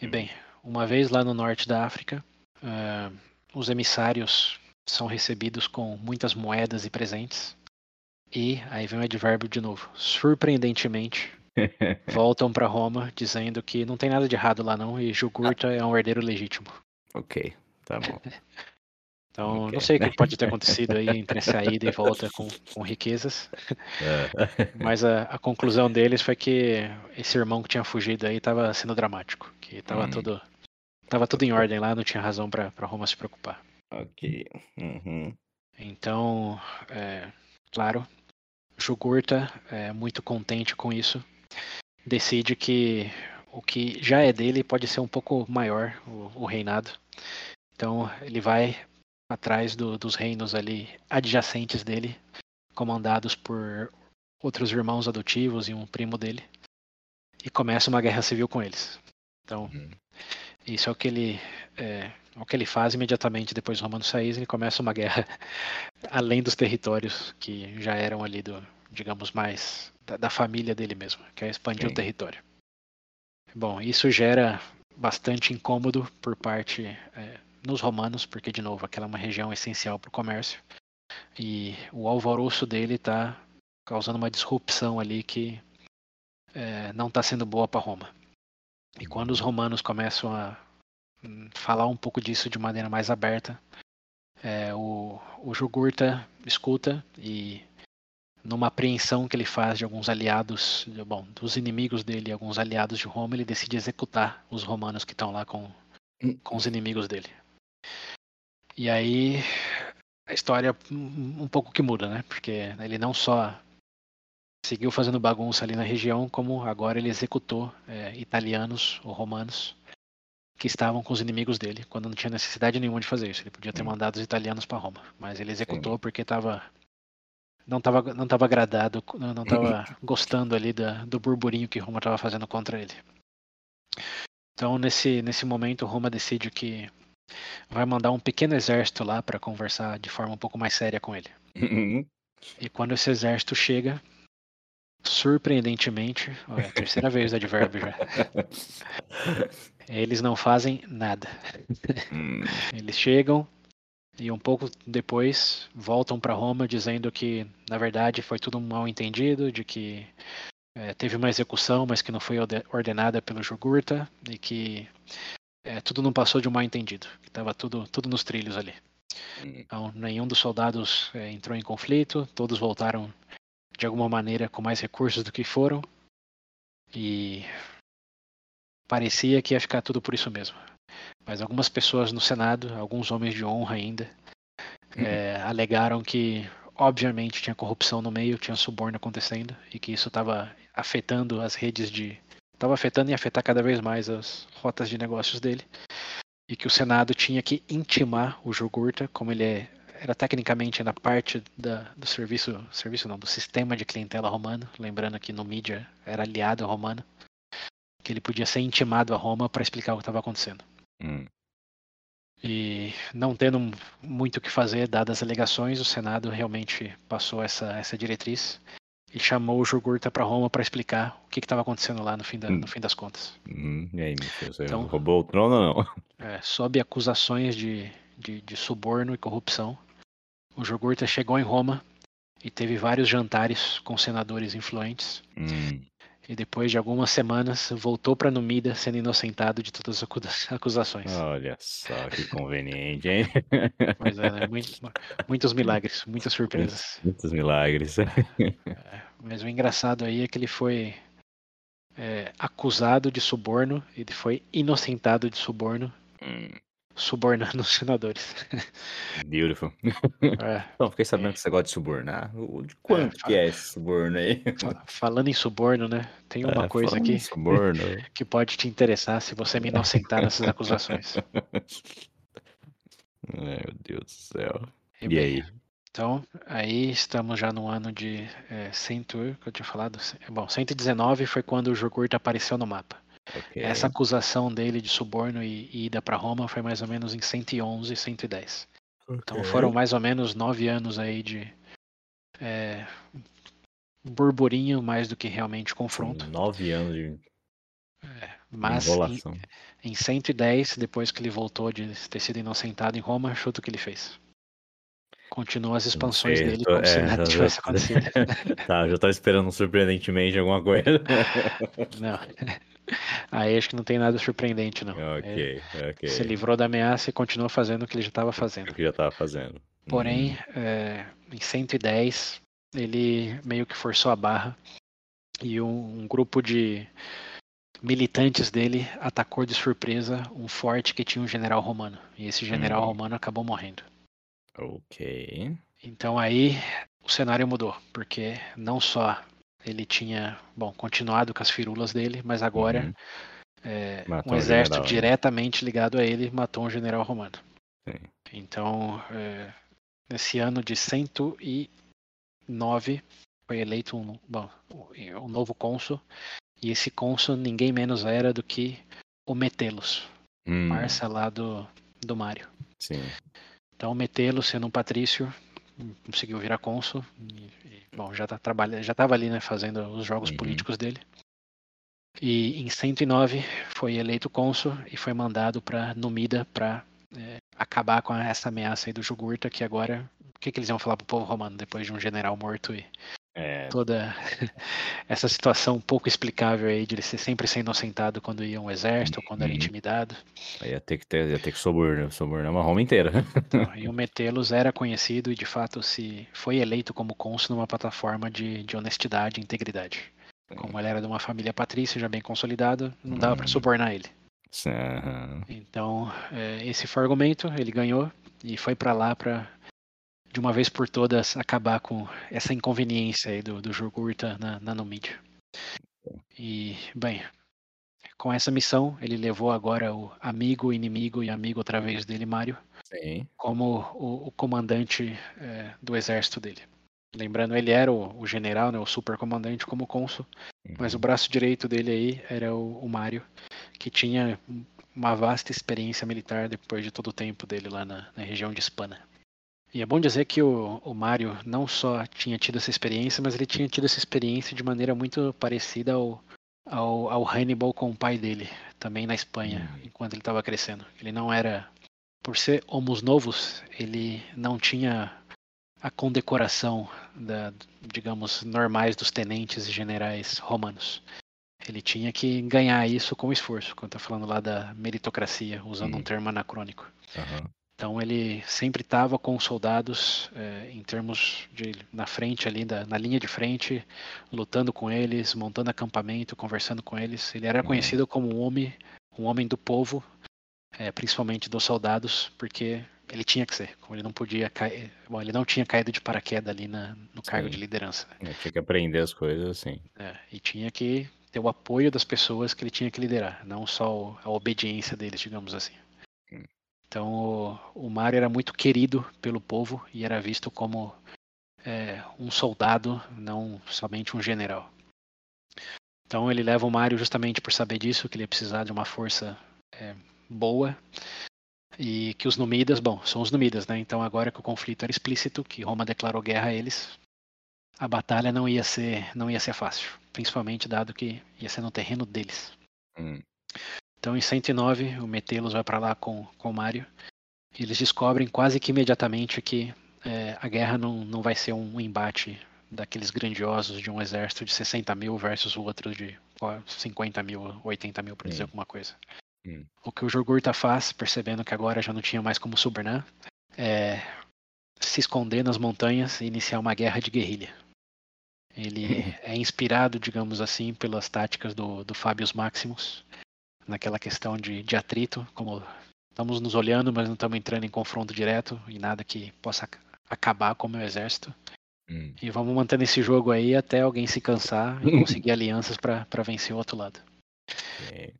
Speaker 2: E bem, uma vez lá no norte da África, uh, os emissários são recebidos com muitas moedas e presentes. E aí vem o advérbio de novo. Surpreendentemente, voltam para Roma dizendo que não tem nada de errado lá não e Jugurta é um herdeiro legítimo.
Speaker 1: Ok, tá bom.
Speaker 2: Então, okay. não sei o que pode ter acontecido aí entre saída e volta com, com riquezas. É. Mas a, a, conclusão deles foi que esse irmão que tinha fugido aí estava sendo dramático. Que estava hum. tudo Tava tudo em ordem lá, não tinha razão para Roma se preocupar.
Speaker 1: Ok. Uhum.
Speaker 2: Então, é, claro, Jugurta é muito contente com isso. Decide que o que já é dele pode ser um pouco maior, o, o reinado. Então, ele vai atrás do, dos reinos ali adjacentes dele, comandados por outros irmãos adotivos e um primo dele, e começa uma guerra civil com eles. Então, uhum. Isso é o que ele é, é o que ele faz imediatamente depois do Romano sair, ele começa uma guerra além dos territórios que já eram ali do, digamos, mais da, da família dele mesmo, que é expandir Sim. o território. Bom, isso gera bastante incômodo por parte é, nos romanos, porque de novo aquela é uma região essencial para o comércio e o alvoroço dele está causando uma disrupção ali que é, não está sendo boa para Roma. E quando os romanos começam a hum, falar um pouco disso de maneira mais aberta, é, o, o Jugurta escuta e numa apreensão que ele faz de alguns aliados, bom, dos inimigos dele, alguns aliados de Roma, ele decide executar os romanos que estão lá com, com os inimigos dele. E aí a história um pouco que muda, né? Porque ele não só seguiu fazendo bagunça ali na região, como agora ele executou é, italianos ou romanos que estavam com os inimigos dele, quando não tinha necessidade nenhuma de fazer isso. Ele podia ter hum. mandado os italianos para Roma, mas ele executou Sim. porque estava não estava não tava agradado, não estava gostando ali da, do burburinho que Roma estava fazendo contra ele. Então nesse nesse momento Roma decide que vai mandar um pequeno exército lá para conversar de forma um pouco mais séria com ele. Uhum. E quando esse exército chega, surpreendentemente, é a terceira vez o advérbio já. Eles não fazem nada. Hum. Eles chegam e um pouco depois voltam para Roma dizendo que na verdade foi tudo um mal entendido, de que é, teve uma execução, mas que não foi ordenada pelo Jugurta e que é, tudo não passou de um mal entendido, estava tudo, tudo nos trilhos ali. Então, nenhum dos soldados é, entrou em conflito, todos voltaram de alguma maneira com mais recursos do que foram. E parecia que ia ficar tudo por isso mesmo. Mas algumas pessoas no Senado, alguns homens de honra ainda, uhum. é, alegaram que, obviamente, tinha corrupção no meio, tinha suborno acontecendo e que isso estava afetando as redes de. Estava afetando e afetar cada vez mais as rotas de negócios dele. E que o Senado tinha que intimar o Jogurta, como ele é era tecnicamente na parte da, do serviço, serviço não, do sistema de clientela romano, lembrando que no mídia era aliado romano, que ele podia ser intimado a Roma para explicar o que estava acontecendo. Hum. E não tendo muito o que fazer, dadas as alegações, o Senado realmente passou essa, essa diretriz e chamou o Jugurta para Roma para explicar o que estava acontecendo lá no fim, da, hum. no fim das contas.
Speaker 1: Hum, e aí, você então, roubou o trono ou não?
Speaker 2: É, sob acusações de, de, de suborno e corrupção, o Jogurta chegou em Roma e teve vários jantares com senadores influentes. Hum. E depois de algumas semanas voltou para Numida sendo inocentado de todas as acusações.
Speaker 1: Olha só que conveniente, hein?
Speaker 2: Pois é, né? Muito, muitos milagres, muitas surpresas.
Speaker 1: Muitos milagres.
Speaker 2: É, mas o engraçado aí é que ele foi é, acusado de suborno, ele foi inocentado de suborno
Speaker 1: Hum,
Speaker 2: subornando os senadores.
Speaker 1: beautiful.
Speaker 2: É,
Speaker 1: Então, fiquei sabendo que você gosta de subornar. De quanto
Speaker 2: fa-
Speaker 1: que é esse suborno aí?
Speaker 2: fa- falando em suborno, né? Tem uma
Speaker 1: É,
Speaker 2: coisa aqui que pode te interessar se você me inocentar nessas acusações.
Speaker 1: Meu Deus do céu.
Speaker 2: E
Speaker 1: E
Speaker 2: bem,
Speaker 1: aí?
Speaker 2: Então, aí estamos já no ano de é, 100, que eu tinha falado. Bom, 119 foi quando o Jogurta apareceu no mapa.
Speaker 1: Ok.
Speaker 2: Essa acusação dele de suborno e, e ida para Roma foi mais ou menos em 111, 110. Então
Speaker 1: ok.
Speaker 2: foram mais ou menos nove anos aí de é, burburinho mais do que realmente confronto.
Speaker 1: Nove anos de
Speaker 2: Mas em,
Speaker 1: enrolação.
Speaker 2: em 110, depois que ele voltou de ter sido inocentado em Roma, chuta o que ele fez. Continuou as expansões
Speaker 1: sei,
Speaker 2: dele
Speaker 1: tô-
Speaker 2: como se
Speaker 1: é,
Speaker 2: nada
Speaker 1: já-
Speaker 2: tivesse acontecido.
Speaker 1: Tá, já tava esperando surpreendentemente alguma coisa.
Speaker 2: Não. Aí acho que não tem nada surpreendente, não. Ele
Speaker 1: ok,
Speaker 2: se livrou da ameaça e continuou fazendo o que ele já estava
Speaker 1: O
Speaker 2: fazendo.
Speaker 1: que já tava fazendo.
Speaker 2: Porém,
Speaker 1: Hum,
Speaker 2: é, em 110, ele meio que forçou a barra e um, um grupo de militantes dele atacou de surpresa um forte que tinha um general romano. E esse general
Speaker 1: Hum.
Speaker 2: romano acabou morrendo.
Speaker 1: ok.
Speaker 2: Então aí o cenário mudou, porque não só ele tinha, bom, continuado com as firulas dele, mas agora
Speaker 1: Uhum.
Speaker 2: é, um exército
Speaker 1: general, né?
Speaker 2: diretamente ligado a ele matou um general romano.
Speaker 1: Sim.
Speaker 2: Então, é, nesse ano de 109 foi eleito um, bom, um novo cônsul, e esse cônsul ninguém menos era do que o Metelos,
Speaker 1: Hum,
Speaker 2: parça lá do, do Mário.
Speaker 1: sim.
Speaker 2: Então, Metelos, sendo um patrício, conseguiu virar cônsul. Bom, já tá trabalhando, já estava ali, né, fazendo os jogos
Speaker 1: Uhum.
Speaker 2: políticos dele. E em 109 foi eleito cônsul e foi mandado para Numida para acabar com essa ameaça aí do Jugurta, que agora o que, que eles iam falar pro povo romano depois de um general morto e
Speaker 1: É,
Speaker 2: toda essa situação pouco explicável aí de ele ser sempre ser inocentado quando ia um exército, quando era
Speaker 1: Uhum.
Speaker 2: intimidado.
Speaker 1: aí ia ter que ter, ia ter que subornar, subornar uma Roma inteira.
Speaker 2: Então, e o Metelos era conhecido e de fato se foi eleito como cônsul numa plataforma de, de honestidade e integridade. Como ele era de uma família patrícia já bem consolidada, não dava para
Speaker 1: Hum.
Speaker 2: subornar ele. Então, é, esse foi o argumento, ele ganhou e foi para lá para de uma vez por todas acabar com essa inconveniência aí do, do Jugurta na, na. E, bem, com essa missão, ele levou agora o amigo, inimigo e amigo outra vez dele, Mário,
Speaker 1: Sim.
Speaker 2: como o, o comandante é, do exército dele. Lembrando, ele era o, o general, né, o supercomandante como cônsul, mas o
Speaker 1: Uhum.
Speaker 2: braço direito dele aí era o, o Mário, que tinha uma vasta experiência militar depois de todo o tempo dele lá na, na região de Hispana. E é bom dizer que o, o Mário não só tinha tido essa experiência, mas ele tinha tido essa experiência de maneira muito parecida ao, ao, ao Hannibal com o pai dele, também na Espanha,
Speaker 1: Hum.
Speaker 2: enquanto ele estava crescendo. Ele não era, por ser homos novos, ele não tinha a condecoração da, digamos, normais dos tenentes e generais romanos. Ele tinha que ganhar isso com esforço, quando tá falando lá da meritocracia, usando um
Speaker 1: Hum.
Speaker 2: termo anacrônico.
Speaker 1: Aham.
Speaker 2: Então ele sempre estava com os soldados eh, em termos de na frente ali, da, na linha de frente, lutando com eles, montando acampamento, conversando com eles. Ele era
Speaker 1: Uhum.
Speaker 2: conhecido como um homem, um homem do povo, eh, principalmente dos soldados, porque ele tinha que ser. Como ele não podia cair, bom, ele não tinha caído de paraquedas ali na, no cargo
Speaker 1: Sim.
Speaker 2: de liderança.
Speaker 1: Eu tinha que aprender as coisas assim.
Speaker 2: É, e tinha que ter o apoio das pessoas que ele tinha que liderar, não só a obediência deles, digamos assim. Então o, o Mário era muito querido pelo povo e era visto como é, um soldado, não somente um general. Então ele leva o Mário justamente por saber disso, que ele ia precisar de uma força é, boa e que os Numidas, bom, são os Numidas, né? Então agora que o conflito era explícito, que Roma declarou guerra a eles, a batalha não ia ser, não ia ser fácil, principalmente dado que ia ser no terreno deles.
Speaker 1: Hum.
Speaker 2: Então em 109 o Metelos vai para lá com, com o Mário e eles descobrem quase que imediatamente que é, a guerra não, não vai ser um embate daqueles grandiosos de um exército de 60 mil versus o outro de ó, 50 mil, 80 mil, para dizer
Speaker 1: Hum.
Speaker 2: alguma coisa.
Speaker 1: Hum.
Speaker 2: O que o Jogurta faz, percebendo que agora já não tinha mais como subornar, é se esconder nas montanhas e iniciar uma guerra de guerrilha. Ele é inspirado, digamos assim, pelas táticas do, do Fabius Maximus, naquela questão de, de atrito, como estamos nos olhando, mas não estamos entrando em confronto direto e nada que possa acabar com o meu exército. Hum. E vamos mantendo esse jogo aí até alguém se cansar e conseguir alianças para vencer o outro lado. É.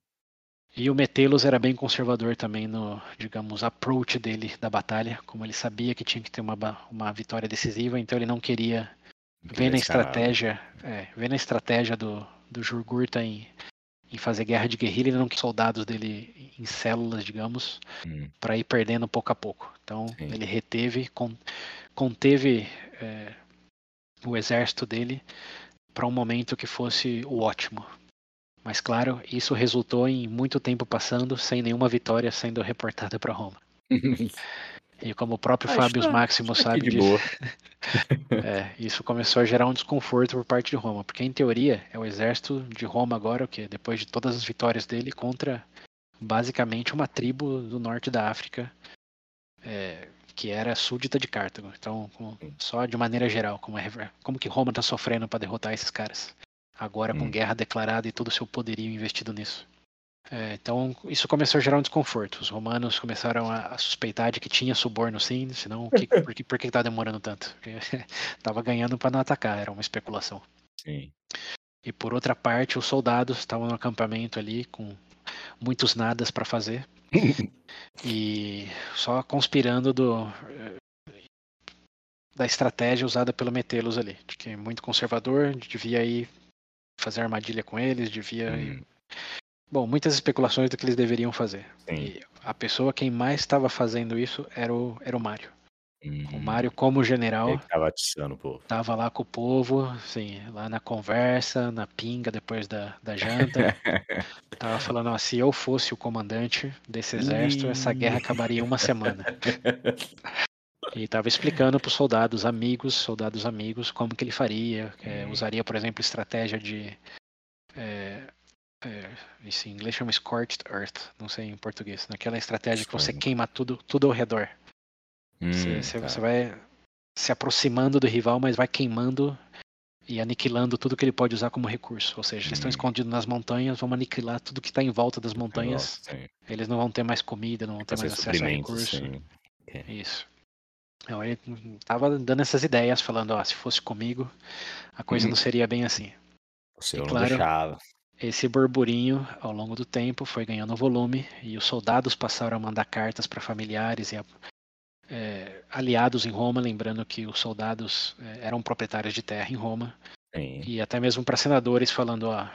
Speaker 2: E o Metelos era bem conservador também no, digamos, approach dele da batalha, como ele sabia que tinha que ter uma, uma vitória decisiva, então ele não queria ver na estratégia, é, ver na estratégia do, do Jurgurta em, em fazer guerra de guerrilha, ele não queria soldados dele em células, digamos, hum. para ir perdendo pouco a pouco. Então Sim. ele reteve, conteve é, o exército dele para um momento que fosse o ótimo, mas claro, isso resultou em muito tempo passando sem nenhuma vitória sendo reportada para Roma. e como o próprio ah, Fábio Máximo sabe disso, é, isso começou a gerar um desconforto por parte de Roma, porque em teoria é o exército de Roma agora, o que depois de todas as vitórias dele contra basicamente uma tribo do norte da África é, que era súdita de Cartago. Então, só de maneira geral, como, é, como que Roma está sofrendo para derrotar esses caras? agora com hum. guerra declarada e todo o seu poderio investido nisso. É, então isso começou a gerar um desconforto. Os romanos começaram a, a suspeitar de que tinha suborno sim, senão que, por, que, por que tá demorando tanto? Porque tava ganhando para não atacar, era uma especulação.
Speaker 1: Sim.
Speaker 2: E por outra parte, os soldados estavam no acampamento ali com muitos nadas para fazer e só conspirando do da estratégia usada pelo Metelos ali, de que é muito conservador, devia ir fazer armadilha com eles, devia. Hum. Bom, muitas especulações do que eles deveriam fazer. Sim. E a pessoa quem mais estava fazendo isso era o, era o Mário. Hum. O Mário, como general,
Speaker 1: Ele tava atiçando o povo.
Speaker 2: Tava lá com o povo, assim, lá na conversa, na pinga, depois da, da janta. tava falando, ó, se eu fosse o comandante desse exército, essa guerra acabaria em uma semana. E estava explicando para os soldados amigos, soldados amigos, como que ele faria. É, usaria, por exemplo, estratégia de. É, é, isso em inglês chama Scorched Earth, não sei em português. Naquela estratégia que você queima tudo, tudo ao redor. Hum, você, você, tá. você vai se aproximando do rival, mas vai queimando e aniquilando tudo que ele pode usar como recurso. Ou seja, eles estão hum. escondidos nas montanhas, vamos aniquilar tudo que está em volta das montanhas. Nossa, eles não vão ter mais comida, não vão ter mais acesso a recurso. Isso. Então ele tava dando essas ideias, falando, ó, se fosse comigo, a coisa uhum. não seria bem assim.
Speaker 1: Você não claro, deixava.
Speaker 2: Esse burburinho, ao longo do tempo, foi ganhando volume e os soldados passaram a mandar cartas para familiares e é, aliados em Roma, lembrando que os soldados é, eram proprietários de terra em Roma. Sim. E até mesmo para senadores falando, ó,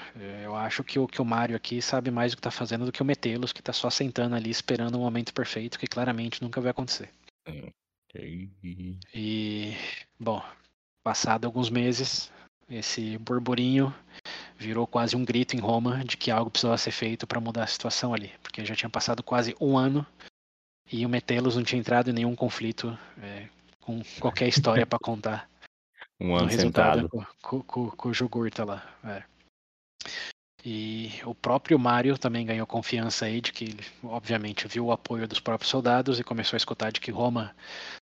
Speaker 2: eu acho que o, que o Mário aqui sabe mais o que está fazendo do que o Metelos, que está só sentando ali esperando o um momento perfeito, que claramente nunca vai acontecer. Sim. E, bom, passado alguns meses, esse burburinho virou quase um grito em Roma de que algo precisava ser feito para mudar a situação ali, porque já tinha passado quase um ano e o Metelos não tinha entrado em nenhum conflito é, com qualquer história para contar.
Speaker 1: Um ano resultado
Speaker 2: com, com, o Jugurta lá. É. E o próprio Mário também ganhou confiança aí de que ele, obviamente, viu o apoio dos próprios soldados e começou a escutar de que Roma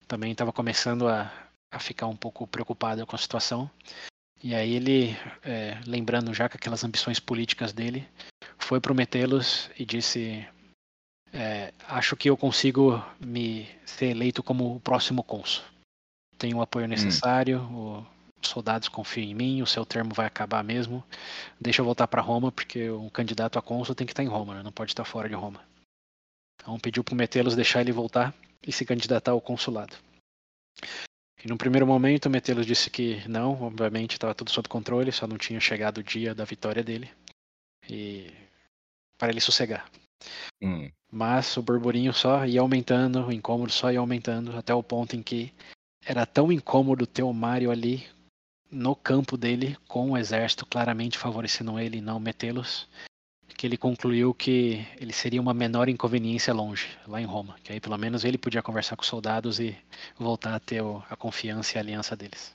Speaker 2: também estava começando a, a ficar um pouco preocupada com a situação. E aí ele, é, lembrando já que aquelas ambições políticas dele, foi prometê-los e disse: é, Acho que eu consigo me ser eleito como o próximo cônsul. Tenho o apoio necessário, hum. o soldados confiam em mim, o seu termo vai acabar mesmo. Deixa eu voltar para Roma, porque o candidato a cônsul tem que estar em Roma, né? não pode estar fora de Roma. Então pediu para o Metelos deixar ele voltar e se candidatar ao consulado. E no primeiro momento, Metelos disse que não, obviamente estava tudo sob controle, só não tinha chegado o dia da vitória dele. E para ele sossegar. Hum. Mas o burburinho só ia aumentando, o incômodo só ia aumentando, até o ponto em que era tão incômodo ter o Mario ali no campo dele, com o exército claramente favorecendo ele e não metê-los, que ele concluiu que ele seria uma menor inconveniência longe, lá em Roma, que aí pelo menos ele podia conversar com os soldados e voltar a ter a confiança e a aliança deles.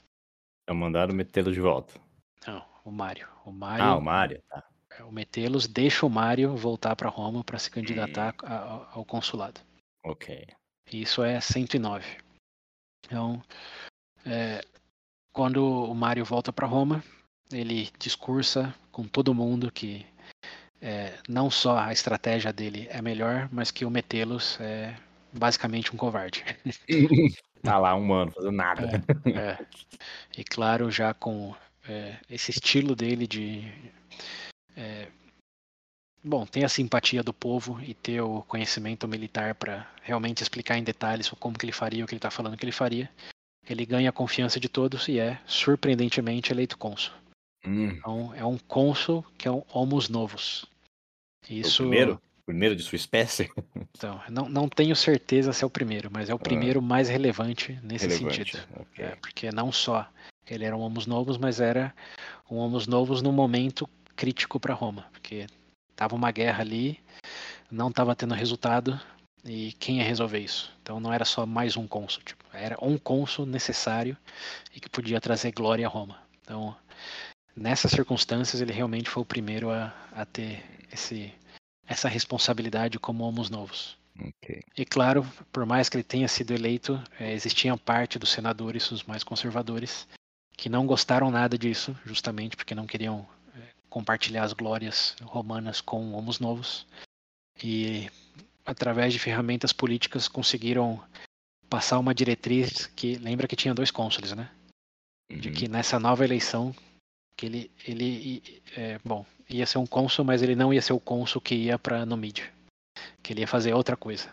Speaker 1: Então mandaram metê-los de volta.
Speaker 2: Não, o Mário. O Mário
Speaker 1: ah, o Mário, tá.
Speaker 2: É, o metê-los deixa o Mário voltar para Roma para se candidatar hum. ao consulado.
Speaker 1: Ok.
Speaker 2: Isso é 109. Então, é, quando o Mário volta para Roma, ele discursa com todo mundo que é, não só a estratégia dele é melhor, mas que o Metelos é basicamente um covarde.
Speaker 1: tá lá um ano fazendo nada.
Speaker 2: É, é. E claro, já com é, esse estilo dele de. É, bom, ter a simpatia do povo e ter o conhecimento militar para realmente explicar em detalhes como que ele faria o que ele está falando que ele faria. Ele ganha a confiança de todos e é, surpreendentemente, eleito cônsul. Hum. Então, é um cônsul que é um Homos Novos.
Speaker 1: Isso... O primeiro? primeiro de sua espécie?
Speaker 2: Então, não, não tenho certeza se é o primeiro, mas é o ah. primeiro ah, mais relevante nesse relevante. sentido. Okay. É, porque não só ele era um Homos Novos, mas era um Homos Novos no momento crítico para Roma, porque tava uma guerra ali, não estava tendo resultado, e quem ia resolver isso? Então não era só mais um cônsul, tipo, era um cônsul necessário e que podia trazer glória a Roma. Então, nessas circunstâncias, ele realmente foi o primeiro a, a ter esse, essa responsabilidade como homos novos. Okay. E claro, por mais que ele tenha sido eleito, é, existiam parte dos senadores, os mais conservadores, que não gostaram nada disso, justamente porque não queriam é, compartilhar as glórias romanas com homos novos. E através de ferramentas políticas conseguiram passar uma diretriz que lembra que tinha dois cônsules, né? Uhum. De que nessa nova eleição que ele ele é, bom ia ser um cônsul, mas ele não ia ser o cônsul que ia para Numídia, que ele ia fazer outra coisa.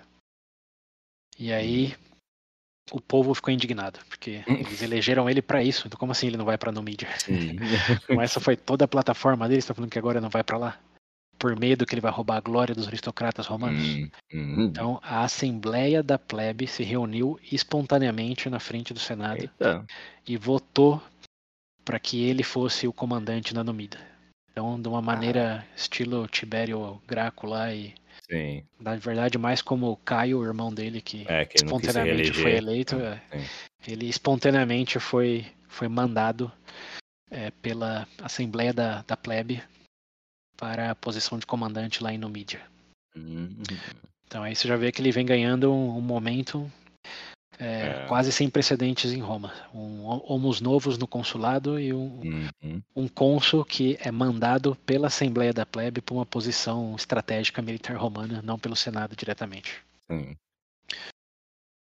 Speaker 2: E aí o povo ficou indignado, porque eles elegeram ele para isso. Então como assim ele não vai para Numídia? então essa foi toda a plataforma dele, está falando que agora não vai para lá por medo que ele vai roubar a glória dos aristocratas romanos. Hum, hum. Então, a Assembleia da Plebe se reuniu espontaneamente na frente do Senado Eita. e votou para que ele fosse o comandante na Numida. Então, de uma maneira ah. estilo Tibério Graco lá e Sim. Na verdade, mais como o Caio, o irmão dele, que, é, que espontaneamente foi eleito, é, ele espontaneamente foi, foi mandado é, pela Assembleia da, da Plebe para a posição de comandante lá em Numídia. Uhum. Então aí você já vê que ele vem ganhando um, um momento é, é. quase sem precedentes em Roma. Um, homos novos no consulado e um, uhum. um cônsul que é mandado pela Assembleia da Plebe para uma posição estratégica militar romana, não pelo Senado diretamente.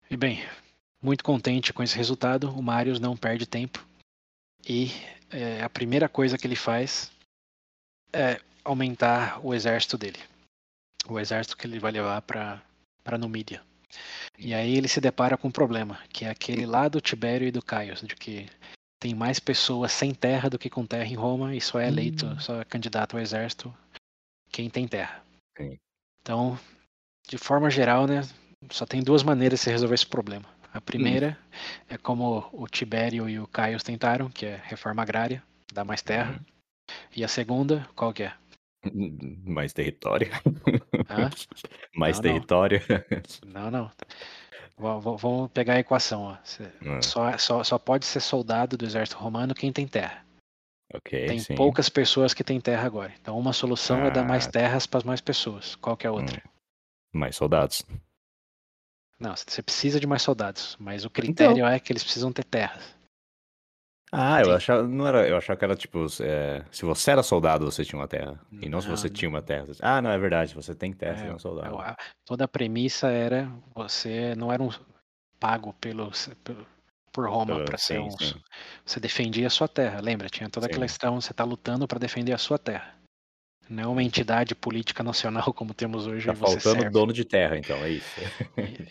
Speaker 2: E bem, muito contente com esse resultado, o Marius não perde tempo e é, a primeira coisa que ele faz é aumentar o exército dele. O exército que ele vai levar para Numídia. E aí ele se depara com um problema, que é aquele lá do Tibério e do Caio, de que tem mais pessoas sem terra do que com terra em Roma e só é eleito, hum. só é candidato ao exército quem tem terra. Sim. Então, de forma geral, né, só tem duas maneiras de se resolver esse problema. A primeira hum. é como o Tibério e o Caio tentaram, que é reforma agrária, dar mais terra. Hum. E a segunda, qual que é?
Speaker 1: Mais território. Hã? Mais Não, não. território.
Speaker 2: Não, não. Vamos pegar a equação. Ó. Ah. Só, só, só pode ser soldado do exército romano quem tem terra.
Speaker 1: Ok,
Speaker 2: Tem
Speaker 1: sim.
Speaker 2: poucas pessoas que têm terra agora. Então uma solução é dar mais ah. terras para mais pessoas. Qual que é a outra?
Speaker 1: Hum. Mais soldados.
Speaker 2: Não, você precisa de mais soldados, mas o então critério é que eles precisam ter terras.
Speaker 1: Ah, eu achava, não era, eu achava que era tipo, é, se você era soldado, você tinha uma terra. E não se você tinha uma terra. Ah, não, é verdade, você tem terra, você é, é um soldado.
Speaker 2: a- toda a premissa era você não era um pago pelo, pelo- por Roma para ser um. sim. Você defendia a sua terra, lembra? Tinha toda aquela questão, você está lutando para defender a sua terra. Não é uma entidade política nacional como temos hoje
Speaker 1: Tá faltando
Speaker 2: serve.
Speaker 1: dono de terra, então, é isso.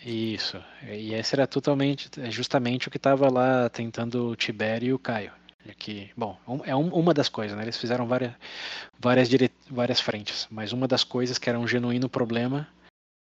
Speaker 2: Isso. E esse era totalmente, é justamente o que estava lá tentando o Tibério e o Caio. Que, bom, é um, uma das coisas, né? Eles fizeram várias, várias, dire... várias frentes, mas uma das coisas que era um genuíno problema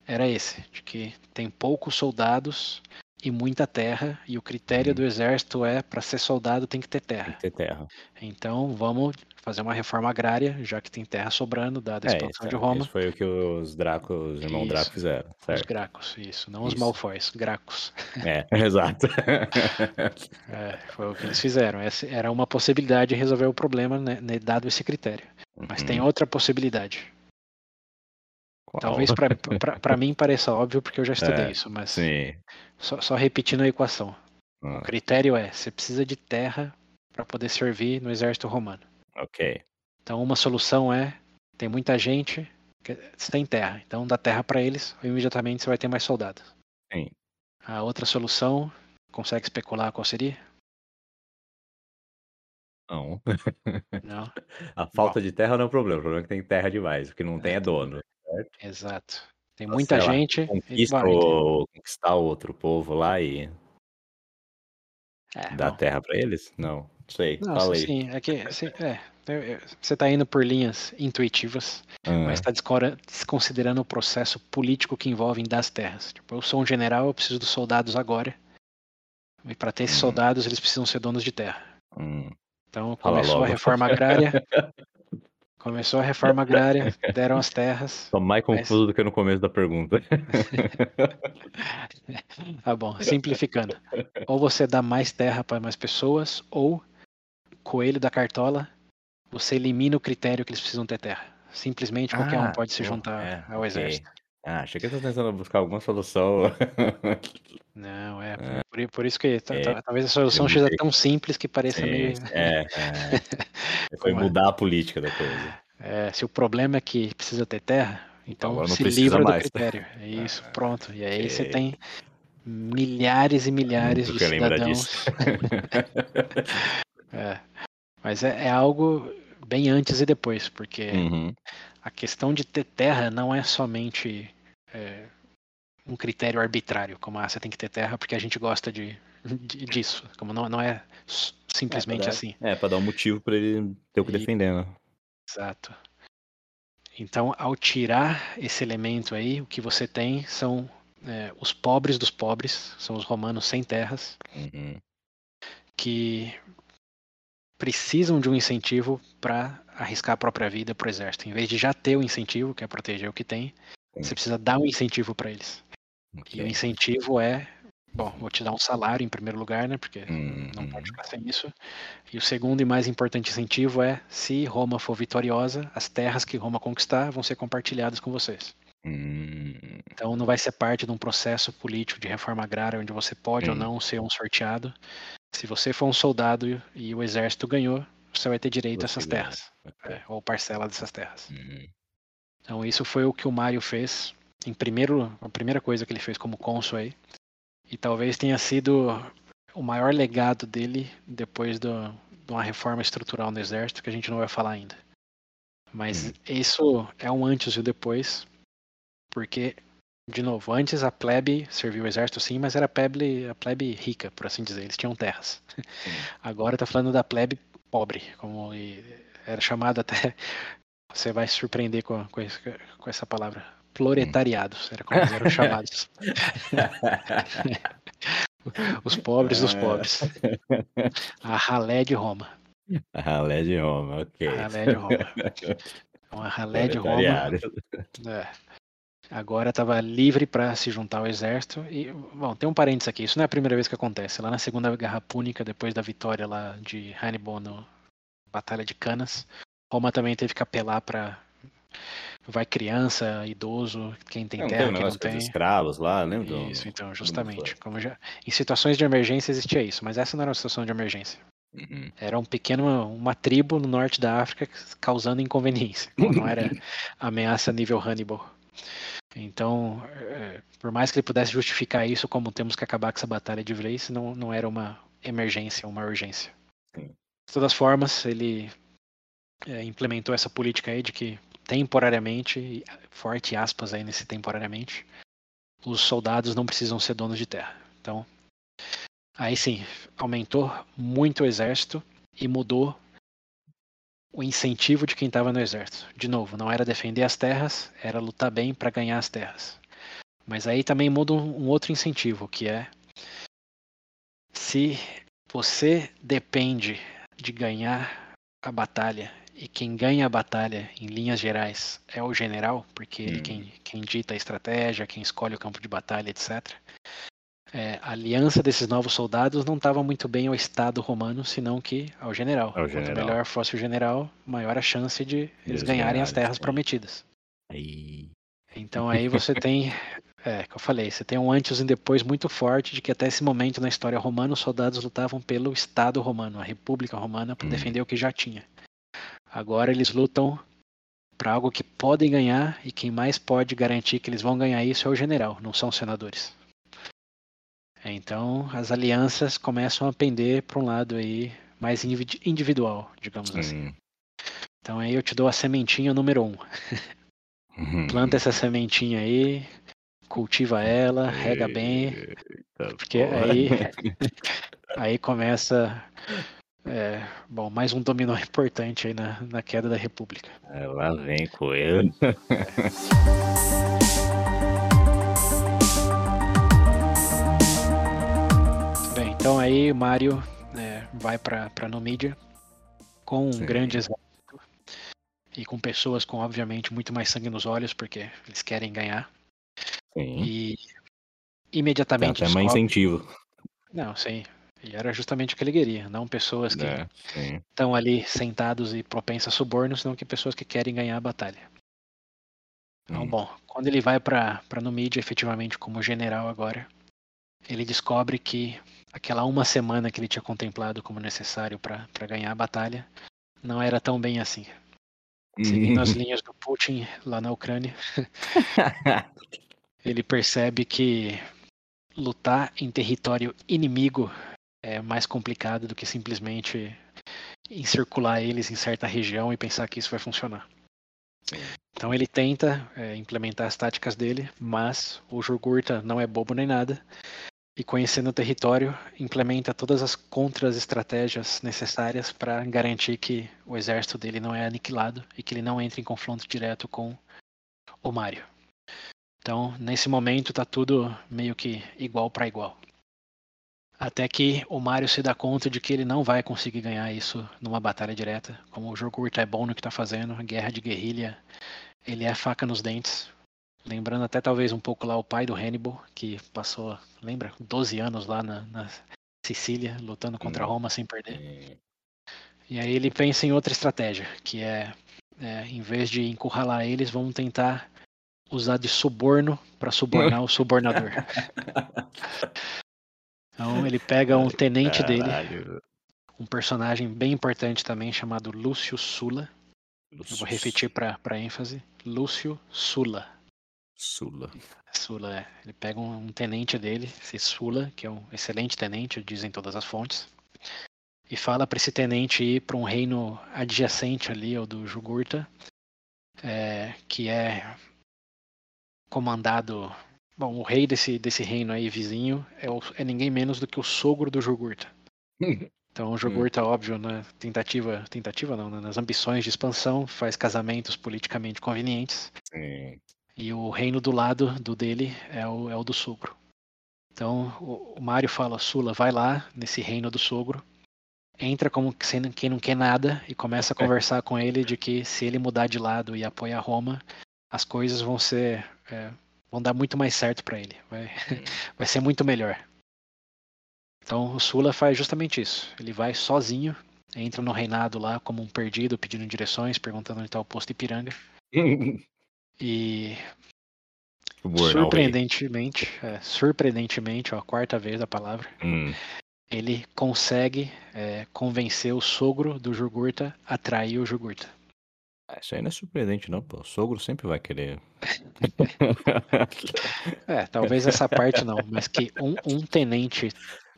Speaker 2: era esse, de que tem poucos soldados e muita terra, e o critério hum. do exército é para ser soldado tem que ter terra. Tem
Speaker 1: que ter terra.
Speaker 2: Então vamos fazer uma reforma agrária, já que tem terra sobrando, dada a é, expansão é, de Roma.
Speaker 1: Isso foi o que os Dracos, os irmãos Draco fizeram. Certo?
Speaker 2: Os Gracos, isso, não isso. os Malfoys, Gracos.
Speaker 1: É, exato.
Speaker 2: é, foi o que eles fizeram. Essa era uma possibilidade de resolver o problema, né, né dado esse critério. Mas uhum. tem outra possibilidade. Talvez para mim pareça óbvio, porque eu já estudei é, isso, mas só, só, repetindo a equação. Ah. O critério é: você precisa de terra para poder servir no exército romano.
Speaker 1: Ok.
Speaker 2: Então, uma solução é tem muita gente, você tem terra, então dá terra para eles, imediatamente você vai ter mais soldados.
Speaker 1: Sim.
Speaker 2: A outra solução, consegue especular qual seria?
Speaker 1: Não.
Speaker 2: Não.
Speaker 1: A falta
Speaker 2: Bom.
Speaker 1: de terra não é o problema, o problema é que tem terra demais, o que não tem é dono, certo?
Speaker 2: Exato. Tem
Speaker 1: Então,
Speaker 2: muita
Speaker 1: lá,
Speaker 2: gente. e-
Speaker 1: Conquista o, conquistar outro povo lá e
Speaker 2: é,
Speaker 1: dar
Speaker 2: bom.
Speaker 1: terra pra eles? Não, sei,
Speaker 2: Não,
Speaker 1: falei.
Speaker 2: sim, é que sim, é, você está indo por linhas intuitivas,
Speaker 1: Ah,
Speaker 2: mas está desconsiderando o processo político que envolve em dar as terras. Tipo, eu sou um general, eu preciso dos soldados agora. E para ter esses
Speaker 1: Uhum.
Speaker 2: soldados, eles precisam ser donos de terra.
Speaker 1: hum,
Speaker 2: Então começou a reforma agrária. começou a reforma agrária, deram as terras.
Speaker 1: Tô mais
Speaker 2: Mas-
Speaker 1: confuso do que no começo da pergunta.
Speaker 2: Tá bom, simplificando. Ou você dá mais terra para mais pessoas, ou coelho da cartola, você elimina o critério que eles precisam ter terra. Simplesmente qualquer um
Speaker 1: Ah,
Speaker 2: pode se juntar
Speaker 1: é,
Speaker 2: ao exército.
Speaker 1: Ah, achei que eu tô tentando buscar alguma solução.
Speaker 2: Não, é. Por, por isso que
Speaker 1: É,
Speaker 2: ta- talvez a solução seja tão simples que pareça
Speaker 1: Sim,
Speaker 2: meio.
Speaker 1: é, é. Foi
Speaker 2: é?
Speaker 1: mudar a política da coisa.
Speaker 2: É, se o problema é que precisa ter terra, então
Speaker 1: agora
Speaker 2: se livra do
Speaker 1: mais.
Speaker 2: critério. É isso, pronto. E aí você tem milhares e milhares de cidadãos. É. Mas é, é algo bem antes e depois, porque
Speaker 1: Uhum,
Speaker 2: a questão de ter terra não é somente é, um critério arbitrário, como ah, você tem que ter terra porque a gente gosta de, de- disso. Como não, não é simplesmente
Speaker 1: é, dar,
Speaker 2: assim.
Speaker 1: É, pra dar um motivo pra ele ter o que
Speaker 2: E-
Speaker 1: defender, né?
Speaker 2: Exato. Então, ao tirar esse elemento aí, o que você tem são é, os pobres dos pobres, são os romanos sem terras,
Speaker 1: Uhum,
Speaker 2: que precisam de um incentivo para arriscar a própria vida para o exército. Em vez de já ter o incentivo, que é proteger o que tem. Você precisa dar um incentivo para eles. E o incentivo é, bom, vou te dar um salário em primeiro lugar, né? Porque não
Speaker 1: Uhum,
Speaker 2: pode ficar sem isso. E o segundo e mais importante incentivo é, se Roma for vitoriosa, as terras que Roma conquistar vão ser compartilhadas com vocês.
Speaker 1: hum,
Speaker 2: Então não vai ser parte de um processo político de reforma agrária onde você pode ou
Speaker 1: Sim.
Speaker 2: não ser um sorteado. Se você for um soldado e o exército ganhou, você vai ter direito a
Speaker 1: Você
Speaker 2: essas
Speaker 1: ganha.
Speaker 2: terras, é, ou parcela dessas terras.
Speaker 1: Uhum,
Speaker 2: Então isso foi o que o Mário fez. Em primeiro, a primeira coisa que ele fez como cônsul aí. E talvez tenha sido o maior legado dele depois do, de uma reforma estrutural no exército que a gente não vai falar ainda. Mas
Speaker 1: Hum.
Speaker 2: isso é um antes e o depois, porque de novo, antes a plebe serviu o exército sim, mas era a plebe, a plebe rica, por assim dizer, eles tinham terras.
Speaker 1: sim.
Speaker 2: Agora tá falando da plebe pobre, como era chamado até. Você vai se surpreender com, com, esse- com essa palavra. Proletariados, era como eles eram chamados. Os pobres dos pobres. A ralé de Roma.
Speaker 1: A ralé de Roma, ok.
Speaker 2: A ralé de Roma. Então, a ralé de Roma é, agora estava livre para se juntar ao exército. E, bom, tem um parênteses aqui. Isso não é a primeira vez que acontece. Lá na Segunda Guerra Púnica, depois da vitória lá de Hannibal na Batalha de Canas, Roma também teve que apelar para vai criança, idoso, quem tem
Speaker 1: Não, tem
Speaker 2: terra, quem não tem.
Speaker 1: escravos lá, lembra? do-
Speaker 2: Isso, então, justamente. Como já, em situações de emergência existia isso, mas essa não era uma situação de emergência.
Speaker 1: Uhum,
Speaker 2: Era um pequeno, uma tribo no norte da África causando inconveniência. Não não era ameaça nível Hannibal. Então, é, por mais que ele pudesse justificar isso como temos que acabar com essa batalha de vez, não, não era uma emergência, uma urgência.
Speaker 1: Sim.
Speaker 2: De todas formas, ele é, implementou essa política aí de que temporariamente, forte aspas aí nesse temporariamente, os soldados não precisam ser donos de terra. Então, aí sim, aumentou muito o exército e mudou o incentivo de quem estava no exército. De novo, não era defender as terras, era lutar bem para ganhar as terras. Mas aí também muda um outro incentivo, que é se você depende de ganhar a batalha e quem ganha a batalha em linhas gerais é o general, porque ele
Speaker 1: Hum.
Speaker 2: quem, quem dita a estratégia, quem escolhe o campo de batalha, etc. É, a aliança desses novos soldados não estava muito bem ao Estado romano, senão que ao general.
Speaker 1: Ao
Speaker 2: Quanto
Speaker 1: general.
Speaker 2: melhor fosse o general, maior a chance de eles
Speaker 1: Eles
Speaker 2: ganharem as terras prometidas.
Speaker 1: Aí.
Speaker 2: Então aí você tem, é, que eu falei, você tem um antes e um depois muito forte de que até esse momento na história romana os soldados lutavam pelo Estado romano, a República Romana, para
Speaker 1: Hum.
Speaker 2: defender o que já tinha. Agora eles lutam para algo que podem ganhar e quem mais pode garantir que eles vão ganhar isso é o general, não são os senadores. Então as alianças começam a pender para um lado aí mais individual, digamos assim. Sim. assim. Então aí eu te dou a sementinha número um. Uhum. Planta essa sementinha aí, cultiva ela, rega bem, porque aí, aí começa, é, bom, mais um dominó importante aí na, na queda da República.
Speaker 1: É, lá vem coelho.
Speaker 2: Bem, então aí Mario é, vai para Numídia com um Sim. grande exército e com pessoas com, obviamente, muito mais sangue nos olhos, porque eles querem ganhar.
Speaker 1: Sim.
Speaker 2: E imediatamente.
Speaker 1: Até mais incentivo.
Speaker 2: Não, sim. E era justamente o que ele queria, não pessoas que é, estão ali sentados e propensas a subornos, não que pessoas que querem ganhar a batalha. Então, hum. bom, quando ele vai para Numídia efetivamente como general agora, ele descobre que aquela uma semana que ele tinha contemplado como necessário para ganhar a batalha não era tão bem assim. Seguindo as linhas do Putin lá na Ucrânia, ele percebe que lutar em território inimigo é mais complicado do que simplesmente encircular eles em certa região e pensar que isso vai funcionar. Então ele tenta é, implementar as táticas dele, mas o Jurgurta não é bobo nem nada e conhecendo o território, implementa todas as contra-estratégias necessárias para garantir que o exército dele não é aniquilado e que ele não entre em confronto direto com o Mario. Então, nesse momento, tá tudo meio que igual para igual. Até que o Mario se dá conta de que ele não vai conseguir ganhar isso numa batalha direta. Como o Jogurt é bom no que está fazendo, guerra de guerrilha, ele é faca nos dentes. Lembrando até talvez um pouco lá o pai do Hannibal, que passou, lembra, 12 anos lá na, na Sicília, lutando contra. Roma sem perder. E aí ele pensa em outra estratégia, que é, é em vez de encurralar eles, vamos tentar usar de suborno para subornar o subornador. Então ele pega um tenente dele, um personagem bem importante também chamado Lúcio Sula. Lúcio. Eu vou repetir para ênfase: Lúcio Sula.
Speaker 1: Sula.
Speaker 2: Sula, é. Ele pega um, um, tenente dele, esse Sula, que é um excelente tenente, dizem todas as fontes, e fala para esse tenente ir para um reino adjacente ali ao do Jugurta, é, que é comandado. Bom, o rei desse, desse reino aí vizinho é, o, é ninguém menos do que o sogro do Jugurta. Então o Jogurta, hum. óbvio, na tentativa, tentativa não, né, nas ambições de expansão, faz casamentos politicamente convenientes.
Speaker 1: Sim.
Speaker 2: E o reino do lado do dele é o, é o do sogro. Então o, o Mário fala, Sula, vai lá nesse reino do sogro, entra como quem não quer nada e começa a conversar com ele de que se ele mudar de lado e apoiar Roma, as coisas vão ser é, vão dar muito mais certo para ele, vai, hum. vai ser muito melhor. Então o Sula faz justamente isso. Ele vai sozinho, entra no reinado lá como um perdido, pedindo direções, perguntando onde está o posto Ipiranga. E surpreendentemente, é, surpreendentemente, ó, a quarta vez a palavra,
Speaker 1: hum.
Speaker 2: ele consegue é, convencer o sogro do Jugurta a trair o Jugurta.
Speaker 1: Ah, isso aí não é surpreendente, não, pô. O sogro sempre vai querer.
Speaker 2: é, talvez essa parte não, mas que um, um tenente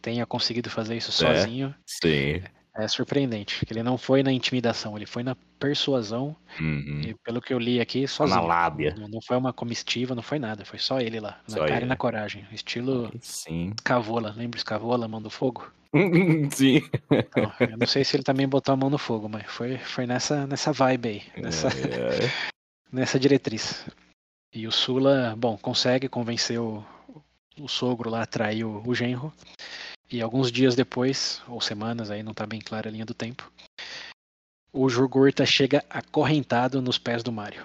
Speaker 2: tenha conseguido fazer isso é, sozinho.
Speaker 1: sim
Speaker 2: é surpreendente. Ele não foi na intimidação, ele foi na persuasão.
Speaker 1: Uhum.
Speaker 2: E pelo que eu li aqui, sozinho.
Speaker 1: Na lábia.
Speaker 2: Não, não foi uma comistiva, não foi nada. Foi só ele lá. Na só cara e na coragem. Estilo
Speaker 1: Sim.
Speaker 2: Escavola. Lembra Escavola, mão do fogo?
Speaker 1: Sim.
Speaker 2: Então, eu não sei se ele também botou a mão no fogo, mas foi, foi nessa, nessa vibe aí. Nessa, é, é. nessa diretriz. E o Sula, bom, consegue convencer o, o sogro lá a trair o, o genro. E alguns dias depois, ou semanas, aí não está bem clara a linha do tempo, o Jurgurta chega acorrentado nos pés do Mario.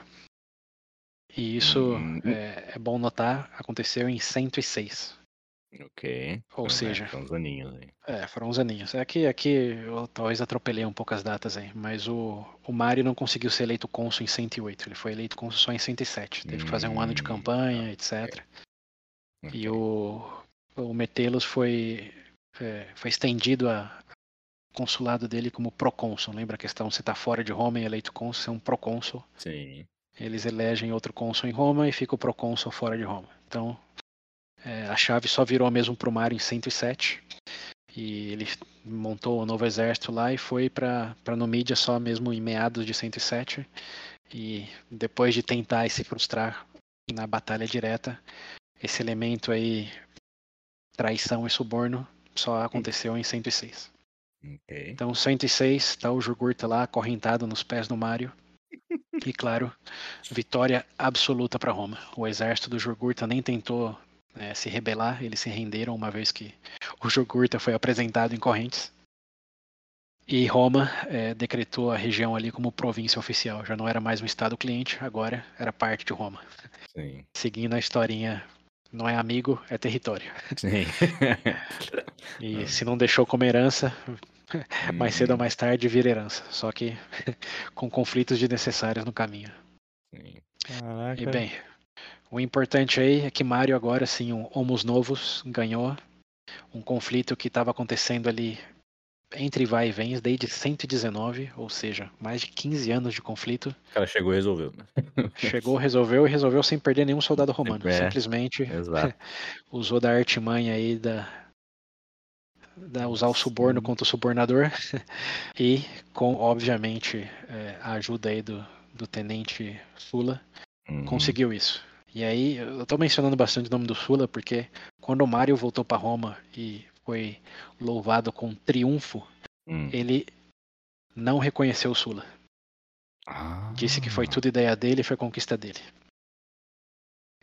Speaker 2: E isso hum. é, é, bom notar, aconteceu em 106.
Speaker 1: Ok.
Speaker 2: Ou
Speaker 1: é,
Speaker 2: seja.
Speaker 1: Foram uns aninhos aí.
Speaker 2: É, foram uns aninhos. Aqui, aqui eu talvez atropelei um pouco as datas aí, mas o, o Mario não conseguiu ser eleito cônsul em 108. Ele foi eleito cônsul só em 107. Teve hum, que fazer um ano de hum, campanha, etc. Okay. E o, o Metelos foi é, foi estendido a, consulado dele como procônsul. Lembra a questão? Você está fora de Roma e eleito cônsul, você é um procônsul.
Speaker 1: Sim.
Speaker 2: Eles elegem outro cônsul em Roma e fica o procônsul fora de Roma. Então, é, a chave só virou mesmo para o Mário em 107. E ele montou o um novo exército lá e foi para Numídia só mesmo em meados de 107. E depois de tentar e se frustrar na batalha direta, esse elemento aí, traição e suborno, só aconteceu em 106.
Speaker 1: Okay.
Speaker 2: Então, 106, está o Jugurta lá, acorrentado nos pés do Mário. E claro, vitória absoluta para Roma. O exército do Jugurta nem tentou é, se rebelar, eles se renderam uma vez que o Jugurta foi apresentado em correntes. E Roma é, decretou a região ali como província oficial. Já não era mais um estado cliente, agora era parte de Roma.
Speaker 1: Sim.
Speaker 2: Seguindo a historinha, não é amigo, é território.
Speaker 1: Sim.
Speaker 2: e se não deixou como herança, mais cedo ou mais tarde vira herança. Só que com conflitos desnecessários no caminho.
Speaker 1: Sim.
Speaker 2: Caraca. E bem, o importante aí é que Mario agora sim, um Homos Novos ganhou um conflito que estava acontecendo ali entre vai e vens desde 119, ou seja, mais de 15 anos de conflito.
Speaker 1: O cara chegou e resolveu. Né?
Speaker 2: Chegou, resolveu e resolveu sem perder nenhum soldado romano. É, Simplesmente usou da artimanha aí da, da usar o suborno Sim. contra o subornador e com, obviamente, é, a ajuda aí do, do tenente Sula, uhum. conseguiu isso. E aí, eu tô mencionando bastante o nome do Sula porque quando o Mário voltou para Roma e foi louvado com triunfo, hum. ele não reconheceu o Sula.
Speaker 1: Ah.
Speaker 2: Disse que foi tudo ideia dele e foi conquista dele.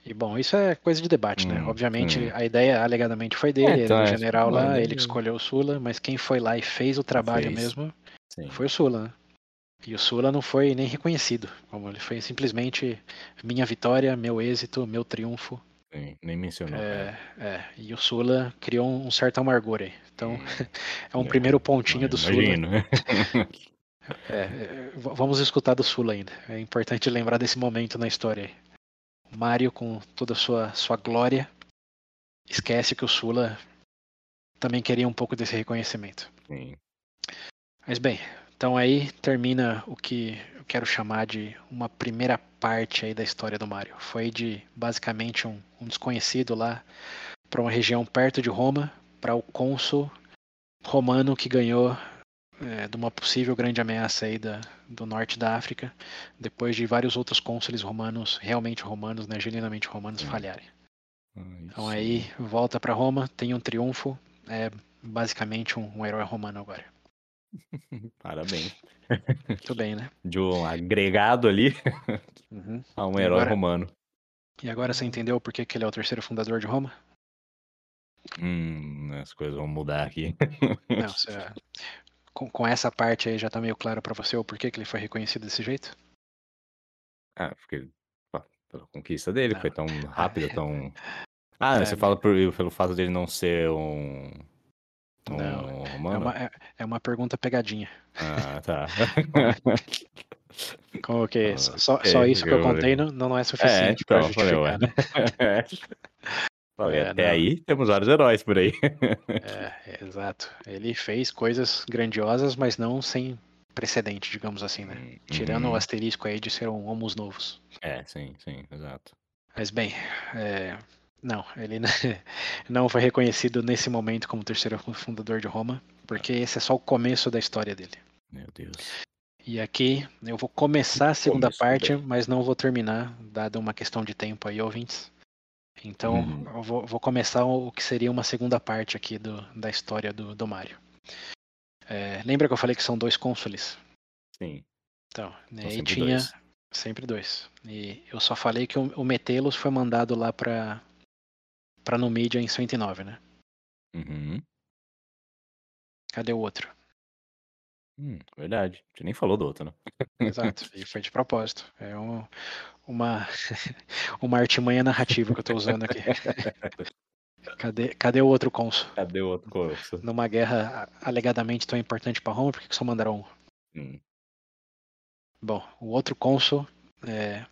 Speaker 2: E bom, isso é coisa de debate, né? hum, né? Obviamente hum. a ideia alegadamente foi dele, é, então, ele é general lá, ele que escolheu o Sula, mas quem foi lá e fez o trabalho fez. mesmo Sim. foi o Sula, né? E o Sula não foi nem reconhecido, como ele foi simplesmente minha vitória, meu êxito, meu triunfo.
Speaker 1: Sim, nem mencionou.
Speaker 2: É, é, e o Sula criou um certo amargor aí. Então, hum, é um é, primeiro pontinho do imagino. Sula. É, é vamos escutar do Sula ainda. É importante lembrar desse momento na história aí. Mário, com toda a sua, sua glória, esquece que o Sula também queria um pouco desse reconhecimento.
Speaker 1: Sim.
Speaker 2: Mas bem, então aí termina o que eu quero chamar de uma primeira parte aí da história do Mario. Foi de basicamente um, um desconhecido lá para uma região perto de Roma, para o cônsul romano que ganhou é, de uma possível grande ameaça aí da, do norte da África, depois de vários outros cônsules romanos, realmente romanos, né, genuinamente romanos, falharem.
Speaker 1: Ah,
Speaker 2: então aí volta para Roma, tem um triunfo, é basicamente um, um herói romano agora.
Speaker 1: Parabéns.
Speaker 2: Muito bem, né?
Speaker 1: De um agregado ali
Speaker 2: uhum.
Speaker 1: a um herói agora, romano.
Speaker 2: E agora você entendeu por que, que ele é o terceiro fundador de Roma?
Speaker 1: Hum, as coisas vão mudar aqui.
Speaker 2: Não, você, com, com, essa parte aí já tá meio claro para você o porquê que ele foi reconhecido desse jeito?
Speaker 1: Ah, porque pela conquista dele, não. foi tão rápida, tão. Ah, é, você fala por, pelo fato dele não ser um
Speaker 2: não, é uma, é, é uma pergunta pegadinha.
Speaker 1: Ah, tá.
Speaker 2: Como que ah, só, só isso que eu contei não, não é suficiente é, então, para justificar, né?
Speaker 1: é, até não. aí temos vários heróis por aí.
Speaker 2: é, exato. Ele fez coisas grandiosas, mas não sem precedente, digamos assim, né? Hum, Tirando uhum. o asterisco aí de ser um homos novos.
Speaker 1: É, sim, sim, exato.
Speaker 2: Mas bem, é, não, ele não foi reconhecido nesse momento como terceiro fundador de Roma, porque esse é só o começo da história dele.
Speaker 1: Meu Deus.
Speaker 2: E aqui eu vou começar a segunda Começo parte, bem. mas não vou terminar, dada uma questão de tempo aí, ouvintes. Então hum. eu vou, vou, começar o que seria uma segunda parte aqui do, da história do, do Mário. É, lembra que eu falei que são dois cônsules?
Speaker 1: Sim.
Speaker 2: Então, né, aí tinha dois. sempre dois. E eu só falei que o, o Metelos foi mandado lá para para no mídia em 109, né?
Speaker 1: Uhum.
Speaker 2: Cadê o outro?
Speaker 1: Hum, verdade. Você nem falou do outro, né?
Speaker 2: Exato. E foi de propósito. É um, uma, uma artimanha narrativa que eu tô usando aqui. Cadê, cadê o outro cônsul?
Speaker 1: Cadê o outro cônsul?
Speaker 2: Numa guerra alegadamente tão importante para Roma, por que só mandaram
Speaker 1: um? Hum.
Speaker 2: Bom, o outro cônsul é,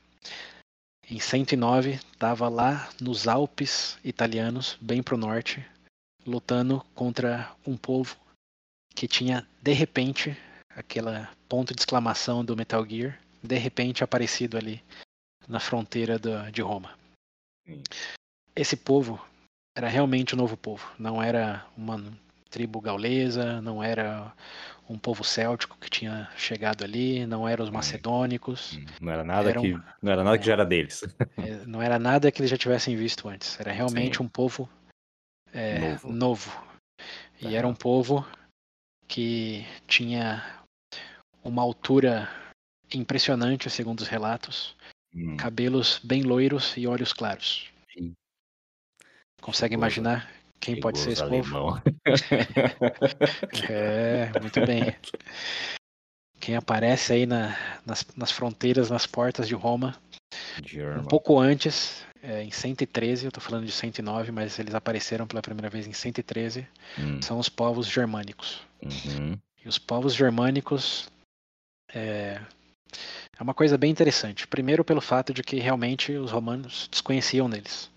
Speaker 2: em 109, estava lá nos Alpes italianos, bem para o norte, lutando contra um povo que tinha de repente aquela ponto de exclamação do Metal Gear, de repente aparecido ali na fronteira do, de Roma. Esse povo era realmente um novo povo, não era uma tribo gaulesa, não era um povo céltico que tinha chegado ali, não eram os macedônicos.
Speaker 1: Hum, Não era nada que não era nada que já era deles.
Speaker 2: É, não era nada que eles já tivessem visto antes. Era realmente
Speaker 1: Sim.
Speaker 2: um povo é,
Speaker 1: Novo.
Speaker 2: novo. E
Speaker 1: Tá.
Speaker 2: era um povo que tinha uma altura impressionante, segundo os relatos.
Speaker 1: Hum,
Speaker 2: Cabelos bem loiros e olhos claros.
Speaker 1: Sim.
Speaker 2: Consegue imaginar quem pode ser esse povo? É, muito bem. Quem aparece aí na- nas, nas fronteiras, nas portas de Roma, um
Speaker 1: German.
Speaker 2: pouco antes, é, em 113, eu tô falando de 109, mas eles apareceram pela primeira vez em 113,
Speaker 1: Hum,
Speaker 2: são os povos germânicos.
Speaker 1: uhum,
Speaker 2: E os povos germânicos é, é uma coisa bem interessante. Primeiro pelo fato de que realmente os romanos desconheciam deles.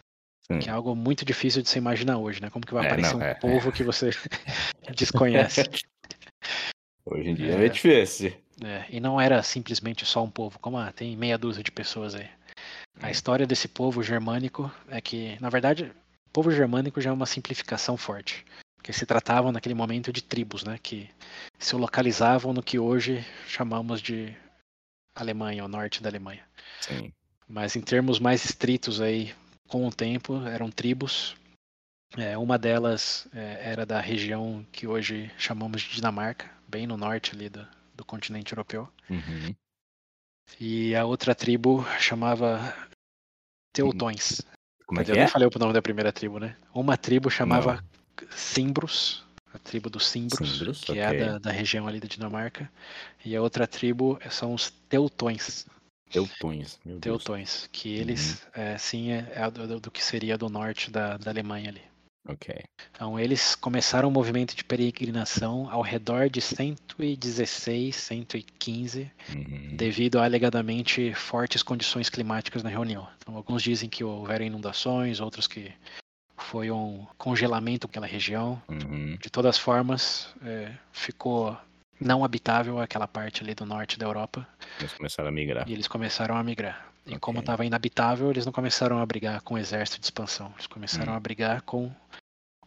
Speaker 1: Sim.
Speaker 2: Que é algo muito difícil de se imaginar hoje, né? Como que vai
Speaker 1: É,
Speaker 2: aparecer
Speaker 1: não,
Speaker 2: um
Speaker 1: é,
Speaker 2: povo que você desconhece?
Speaker 1: Hoje em dia
Speaker 2: É.
Speaker 1: é, difícil.
Speaker 2: É, e não era simplesmente só um povo, como ah, tem meia dúzia de pessoas aí. A
Speaker 1: Hum.
Speaker 2: história desse povo germânico é que, na verdade, o povo germânico já é uma simplificação forte. Porque se tratavam naquele momento de tribos, né? Que se localizavam no que hoje chamamos de Alemanha, o norte da Alemanha.
Speaker 1: Sim.
Speaker 2: Mas em termos mais estritos aí, com o tempo, eram tribos. É, uma delas é, era da região que hoje chamamos de Dinamarca, bem no norte ali do, do continente europeu.
Speaker 1: Uhum.
Speaker 2: E a outra tribo chamava Teutões.
Speaker 1: Como é que
Speaker 2: Eu
Speaker 1: é?
Speaker 2: nem falei o nome da primeira tribo, né? Uma tribo chamava Cimbros, a tribo dos Cimbros,
Speaker 1: Cimbros,
Speaker 2: que
Speaker 1: ok.
Speaker 2: é da, da região ali da Dinamarca. E a outra tribo são os Teutões.
Speaker 1: Teutões. Meu Deus.
Speaker 2: Teutões, que eles, é, sim, é, é do, do que seria do norte da, da Alemanha ali.
Speaker 1: Ok.
Speaker 2: Então, eles começaram um movimento de peregrinação ao redor de 116, 115,
Speaker 1: Uhum.
Speaker 2: devido a alegadamente fortes condições climáticas na reunião. Então, alguns dizem que houveram inundações, outros que foi um congelamento naquela região.
Speaker 1: Uhum.
Speaker 2: De todas formas, é, ficou não habitável aquela parte ali do norte da Europa
Speaker 1: Eles começaram a migrar.
Speaker 2: e eles começaram a migrar. E como estava inabitável, eles não começaram a brigar com o exército de expansão. Eles começaram
Speaker 1: Hum.
Speaker 2: a brigar com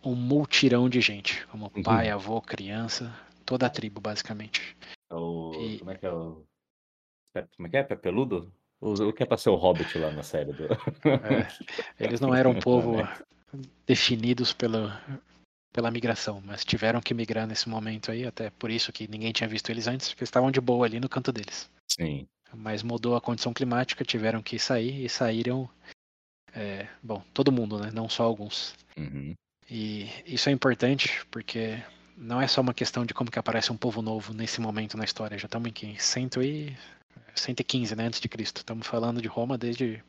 Speaker 2: um multirão de gente, como
Speaker 1: Uhum.
Speaker 2: pai, avô, criança, toda a tribo, basicamente.
Speaker 1: É o...
Speaker 2: E-
Speaker 1: Como é que é o... Como é que é? Pepeludo? O, que é pra ser o Hobbit lá na série do...
Speaker 2: É, eles não eram um povo definidos pela, pela migração, mas tiveram que migrar nesse momento aí, até por isso que ninguém tinha visto eles antes, porque eles estavam de boa ali no canto deles.
Speaker 1: Sim.
Speaker 2: Mas mudou a condição climática, tiveram que sair e saíram. é, bom, todo mundo, né? Não só alguns.
Speaker 1: Uhum.
Speaker 2: E isso é importante porque não é só uma questão de como que aparece um povo novo nesse momento na história. Já estamos em que? 100 e 115, né, antes de Cristo. Estamos falando de Roma desde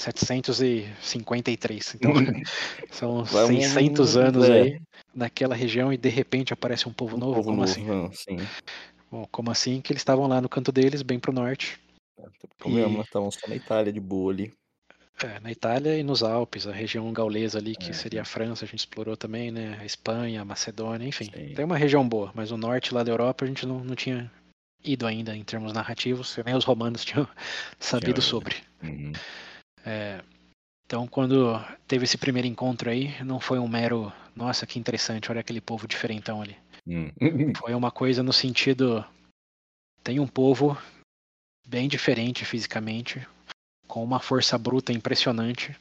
Speaker 2: 753. Então são
Speaker 1: Vamos-
Speaker 2: 600 anos
Speaker 1: é.
Speaker 2: aí naquela região e de repente aparece um povo
Speaker 1: Um
Speaker 2: novo.
Speaker 1: povo
Speaker 2: como
Speaker 1: novo.
Speaker 2: assim?
Speaker 1: Sim.
Speaker 2: Bom, como assim? Que eles estavam lá no canto deles, bem pro norte.
Speaker 1: Como
Speaker 2: E-
Speaker 1: estamos só na Itália de boa ali.
Speaker 2: É, na Itália e nos Alpes, a região gaulesa ali, que
Speaker 1: É.
Speaker 2: seria a França, a gente explorou também, né? A Espanha, a Macedônia, enfim.
Speaker 1: Sim.
Speaker 2: Tem uma região boa, mas o norte lá da Europa a gente não, não tinha ido ainda em termos narrativos, nem os romanos tinham sabido
Speaker 1: ido.
Speaker 2: sobre.
Speaker 1: Uhum.
Speaker 2: É, então, quando teve esse primeiro encontro aí, não foi um mero, nossa, que interessante, olha aquele povo diferentão ali.
Speaker 1: Hum.
Speaker 2: Foi uma coisa no sentido, tem um povo bem diferente fisicamente, com uma força bruta impressionante,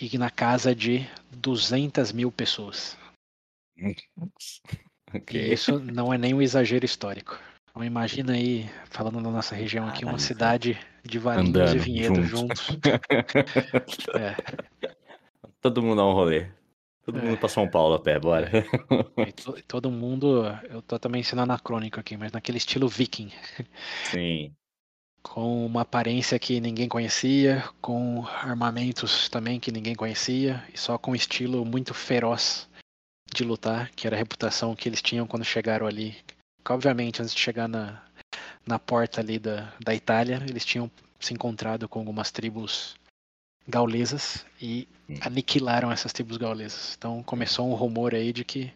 Speaker 2: e na casa de 200 mil pessoas.
Speaker 1: ok.
Speaker 2: E isso não é nem um exagero histórico. Então imagina aí, falando da nossa região aqui, uma cidade de
Speaker 1: Andando
Speaker 2: e vinhedos
Speaker 1: juntos.
Speaker 2: juntos. É,
Speaker 1: Todo mundo dá um rolê. Todo
Speaker 2: É.
Speaker 1: mundo pra São Paulo a pé, bora.
Speaker 2: to- todo mundo, eu tô também sendo anacrônico aqui, mas naquele estilo viking,
Speaker 1: Sim.
Speaker 2: com uma aparência que ninguém conhecia, com armamentos também que ninguém conhecia, e só com um estilo muito feroz de lutar, que era a reputação que eles tinham quando chegaram ali. Que, obviamente, antes de chegar na, na porta ali da, da Itália, eles tinham se encontrado com algumas tribos gaulesas e
Speaker 1: Hum.
Speaker 2: aniquilaram essas tribos gaulesas. Então começou um rumor aí de que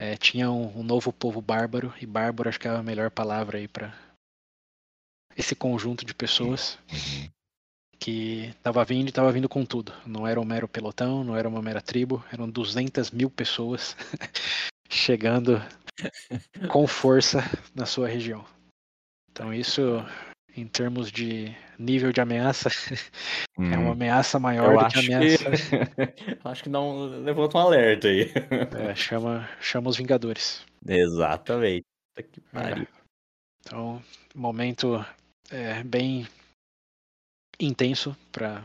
Speaker 2: é, tinha um, um, novo povo bárbaro, e bárbaro acho que é a melhor palavra aí para esse conjunto de pessoas uhum. que estava vindo e estava vindo com tudo. Não era um mero pelotão, não era uma mera tribo, eram 200 mil pessoas chegando com força na sua região. Então isso, em termos de nível de ameaça, hum. é uma hum. ameaça maior Eu do que ameaça.
Speaker 1: Que... acho que não levanta um alerta aí.
Speaker 2: É, chama, chama os Vingadores.
Speaker 1: Exatamente. Que
Speaker 2: é. Então, momento é, bem intenso para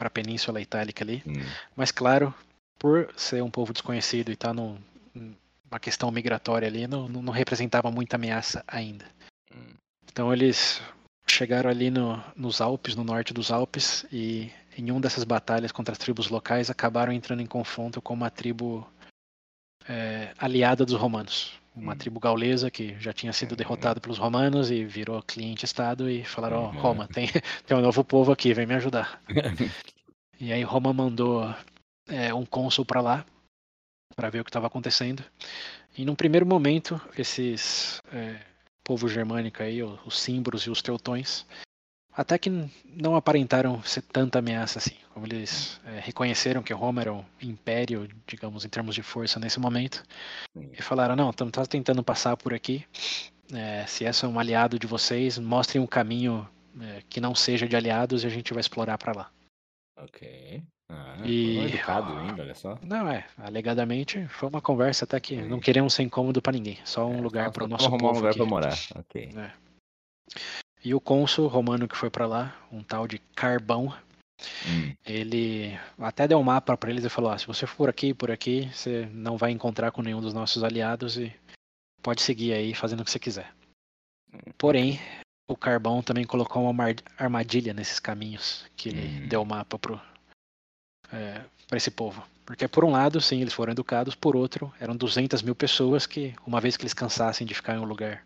Speaker 2: a Península Itálica ali. Hum. Mas claro, por ser um povo desconhecido e estar tá numa questão migratória ali, não, não representava muita ameaça ainda. Hum. Então eles chegaram ali no, nos Alpes, no norte dos Alpes, e em uma dessas batalhas contra as tribos locais acabaram entrando em confronto com uma tribo é, aliada dos romanos. Uma hum. tribo gaulesa que já tinha sido derrotada pelos romanos e virou cliente-estado e falaram: Ó, oh, Roma, tem, tem um novo povo aqui, vem me ajudar. e aí Roma mandou é, um cônsul para lá para ver o que estava acontecendo. E num primeiro momento, esses é, povo germânico aí, os símbolos e os teutões, até que não aparentaram ser tanta ameaça assim. Como eles é, reconheceram que Roma era um império, digamos, em termos de força nesse momento, e falaram: não, estamos tá tentando passar por aqui. É, se esse é um aliado de vocês, mostrem um caminho é, que não seja de aliados e a gente vai explorar para lá.
Speaker 1: Ok. Ah, e... educado ainda, olha só.
Speaker 2: Não, é. Alegadamente foi uma conversa até que não queremos ser incômodo para ninguém. Só um é, lugar para o nosso povo. um lugar
Speaker 1: para morar. Ok.
Speaker 2: É. E o cônsul romano que foi para lá, um tal de Carbão, hum. ele até deu um mapa para eles e falou: ah, se você for aqui por aqui, você não vai encontrar com nenhum dos nossos aliados e pode seguir aí fazendo o que você quiser. Porém, o Carbão também colocou uma armadilha nesses caminhos que ele hum. deu o mapa pro, é, para esse povo. Porque, por um lado, sim, eles foram educados, por outro, eram 200 mil pessoas que, uma vez que eles cansassem de ficar em um lugar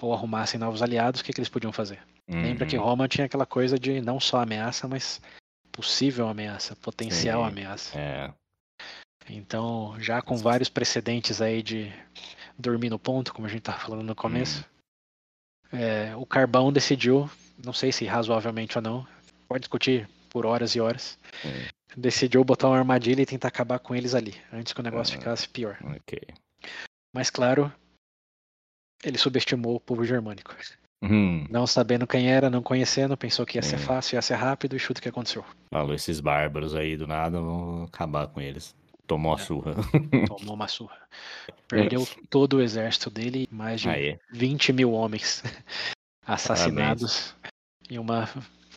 Speaker 2: ou arrumassem novos aliados, o que, que eles podiam fazer? Uhum. Lembra que Roma tinha aquela coisa de não só ameaça, mas possível ameaça, potencial sim. ameaça.
Speaker 1: É.
Speaker 2: Então, já com vários precedentes aí de dormir no ponto, como a gente estava falando no começo, uhum. é, o Carbão decidiu, não sei se razoavelmente ou não, pode discutir por horas e horas, uhum decidiu botar uma armadilha e tentar acabar com eles ali, antes que o negócio ah, ficasse pior.
Speaker 1: Ok.
Speaker 2: Mas claro, ele subestimou o povo germânico.
Speaker 1: Hum.
Speaker 2: Não sabendo quem era, não conhecendo, pensou que ia ser fácil, ia ser rápido e chuta o que aconteceu.
Speaker 1: Falou, esses bárbaros aí do nada, vão acabar com eles. Tomou a é. surra.
Speaker 2: Tomou uma surra. Perdeu todo o exército dele, mais de Aê. 20 mil homens assassinados Parabéns. em uma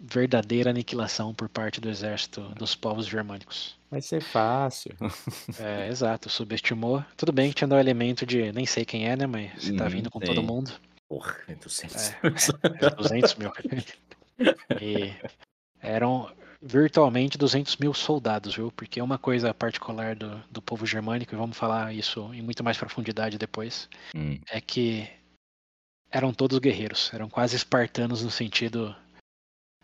Speaker 2: verdadeira aniquilação por parte do exército dos povos germânicos.
Speaker 1: Vai ser fácil.
Speaker 2: É, exato, subestimou. Tudo bem que tinha um elemento de nem sei quem é, né, mas você tá hum, vindo com sei. todo mundo.
Speaker 1: Porra, 200.
Speaker 2: É, é, 200 mil. E eram virtualmente 200 mil soldados, viu? Porque uma coisa particular do, do povo germânico, e vamos falar isso em muito mais profundidade depois, hum. é que eram todos guerreiros, eram quase espartanos no sentido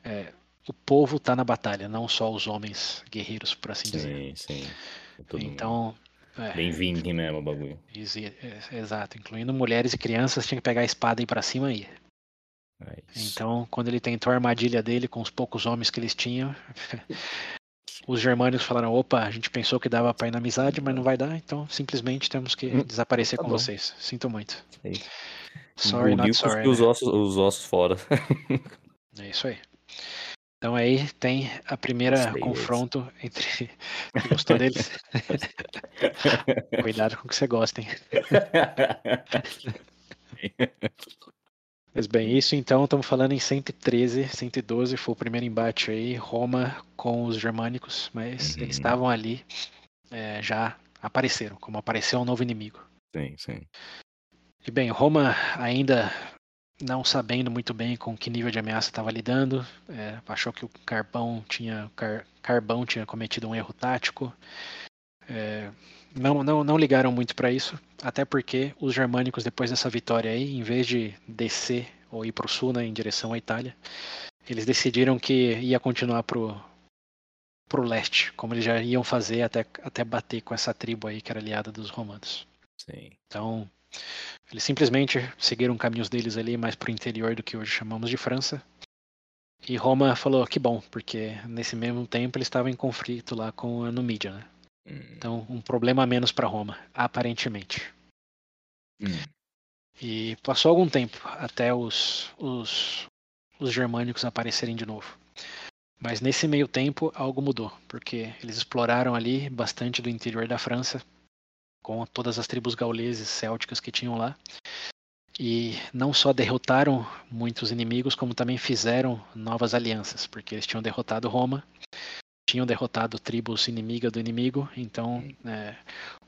Speaker 2: é, o povo está na batalha, não só os homens guerreiros, por assim
Speaker 1: sim,
Speaker 2: dizer.
Speaker 1: Sim, sim.
Speaker 2: Então.
Speaker 1: É, Bem vindo mesmo o bagulho.
Speaker 2: É, exato, incluindo mulheres e crianças, tinha que pegar a espada e ir pra cima aí. É então, quando ele tentou a armadilha dele com os poucos homens que eles tinham, os germânicos falaram: opa, a gente pensou que dava pra ir na amizade, mas não vai dar, então simplesmente temos que hum, desaparecer tá com bom. vocês. Sinto muito.
Speaker 1: Sorry, not sorry. Os, né? ossos, os ossos fora.
Speaker 2: é isso aí. Então aí tem a primeira Gostei confronto deles. entre. Gostou deles? Cuidado com o que você gosta, hein? Mas bem, isso então estamos falando em 113, 112 foi o primeiro embate aí, Roma com os germânicos, mas uhum. eles estavam ali, é, já apareceram, como apareceu um novo inimigo.
Speaker 1: Sim, sim.
Speaker 2: E bem, Roma ainda não sabendo muito bem com que nível de ameaça estava lidando, é, achou que o Carbão tinha, Car, Carbão tinha cometido um erro tático. É, não, não, não ligaram muito para isso, até porque os germânicos, depois dessa vitória aí, em vez de descer ou ir para o sul, né, em direção à Itália, eles decidiram que ia continuar pro pro leste, como eles já iam fazer até, até bater com essa tribo aí que era aliada dos romanos.
Speaker 1: Sim.
Speaker 2: Então, eles simplesmente seguiram caminhos deles ali mais para o interior do que hoje chamamos de França. E Roma falou que bom, porque nesse mesmo tempo eles estavam em conflito lá com a Numídia, né?
Speaker 1: Hum.
Speaker 2: Então, um problema a menos para Roma, aparentemente.
Speaker 1: Hum.
Speaker 2: E passou algum tempo até os, os, os germânicos aparecerem de novo. Mas nesse meio tempo algo mudou, porque eles exploraram ali bastante do interior da França, com todas as tribos gauleses célticas que tinham lá. E não só derrotaram muitos inimigos, como também fizeram novas alianças, porque eles tinham derrotado Roma, tinham derrotado tribos inimigas do inimigo, então é,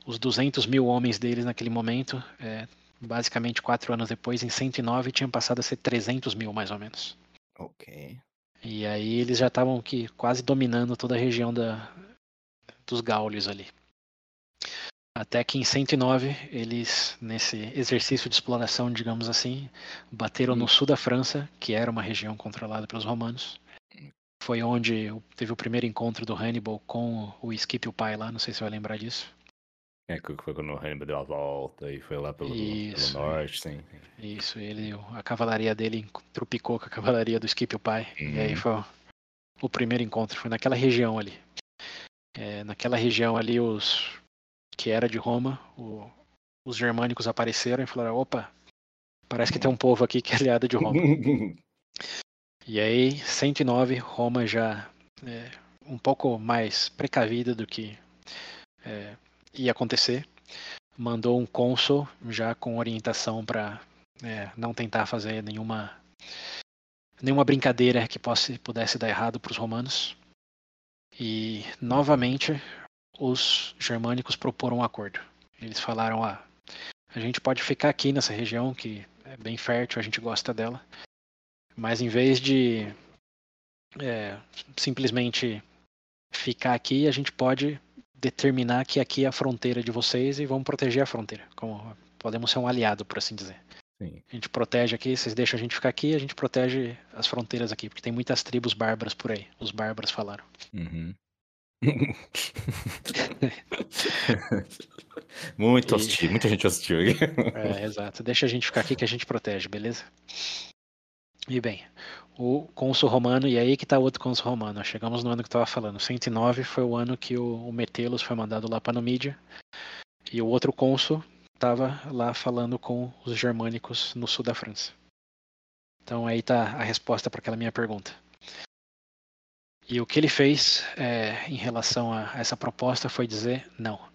Speaker 2: os 200 mil homens deles naquele momento, é, basicamente quatro anos depois, em 109, tinham passado a ser 300 mil mais ou menos.
Speaker 1: Ok.
Speaker 2: E aí eles já estavam que quase dominando toda a região da, dos Gaules ali. Até que em 109 eles, nesse exercício de exploração, digamos assim, bateram no
Speaker 1: Hum.
Speaker 2: sul da França, que era uma região controlada pelos romanos. Foi onde teve o primeiro encontro do Hannibal com o Scipio Pai lá, não sei se você vai lembrar disso.
Speaker 1: É que foi quando o Hannibal deu a volta e foi lá pelo, pelo
Speaker 2: Isso.
Speaker 1: norte, sim.
Speaker 2: Isso, ele, a cavalaria dele trupicou com a cavalaria do Scipio Pai. E aí
Speaker 1: Uhum.
Speaker 2: foi o, o primeiro encontro, foi naquela região ali. É, naquela região ali, os que era de Roma, o- os germânicos apareceram e falaram: opa, parece que tem um povo aqui que é aliado de Roma. E aí, 109, Roma já é, um pouco mais precavida do que é, ia acontecer, mandou um cônsul já com orientação para não tentar fazer nenhuma nenhuma brincadeira que possa, pudesse dar errado para os romanos. E novamente os germânicos proporam um acordo. Eles falaram: ah, a gente pode ficar aqui nessa região que é bem fértil, a gente gosta dela. Mas em vez de é, simplesmente ficar aqui, a gente pode determinar que aqui é a fronteira de vocês e vamos proteger a fronteira. Como podemos ser um aliado, por assim dizer.
Speaker 1: Sim.
Speaker 2: A gente protege aqui, vocês deixam a gente ficar aqui, a gente protege as fronteiras aqui, porque tem muitas tribos bárbaras por aí. Os bárbaros falaram.
Speaker 1: Uhum. Muito
Speaker 2: E-
Speaker 1: hostil, muita gente hostil aqui.
Speaker 2: É, exato. Deixa a gente ficar aqui que a gente protege, beleza? E bem, o cônsul romano, e aí que tá outro cônsul romano. Chegamos no ano que eu tava falando. 109 foi o ano que o, o Metelos foi mandado lá para Numídia. E o outro cônsul estava lá falando com os germânicos no sul da França. Então aí tá a resposta para aquela minha pergunta. E o que ele fez é, em relação a essa proposta foi dizer não.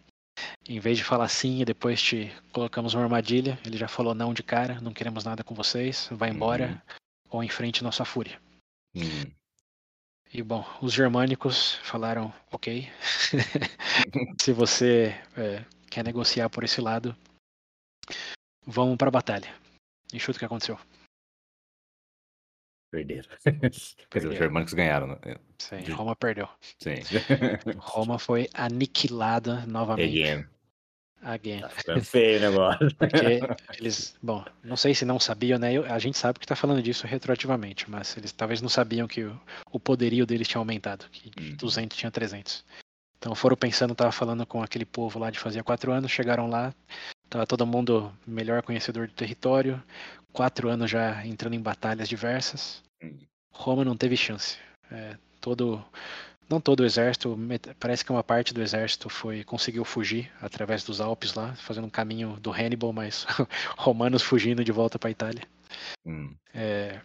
Speaker 2: Em vez de falar sim e depois te colocamos uma armadilha, ele já falou não de cara, não queremos nada com vocês, vai embora
Speaker 1: Uhum.
Speaker 2: ou enfrente nossa fúria.
Speaker 1: Hum.
Speaker 2: E bom, os germânicos falaram ok. Se você é, quer negociar por esse lado, vamos para a batalha. E chuta o que aconteceu.
Speaker 1: Perderam. Quer dizer, os germânicos ganharam, né?
Speaker 2: Sim,
Speaker 1: De-
Speaker 2: Roma perdeu.
Speaker 1: Sim.
Speaker 2: Roma foi aniquilada novamente.
Speaker 1: Again.
Speaker 2: Again.
Speaker 1: Tá feio o negócio.
Speaker 2: Porque eles, bom, não sei se não sabiam, né? A gente sabe que tá falando disso retroativamente, mas eles talvez não sabiam que o, o poderio deles tinha aumentado, que de
Speaker 1: Uhum.
Speaker 2: 200 tinha 300. Então foram pensando, tava falando com aquele povo lá de fazia quatro anos, chegaram lá, tava todo mundo melhor conhecedor do território, quatro anos já entrando em batalhas diversas. Roma não teve chance. É, todo, não todo o exército, parece que uma parte do exército foi conseguiu fugir através dos Alpes lá, fazendo um caminho do Hannibal, mas romanos fugindo de volta para a Itália.
Speaker 1: Hum.
Speaker 2: É,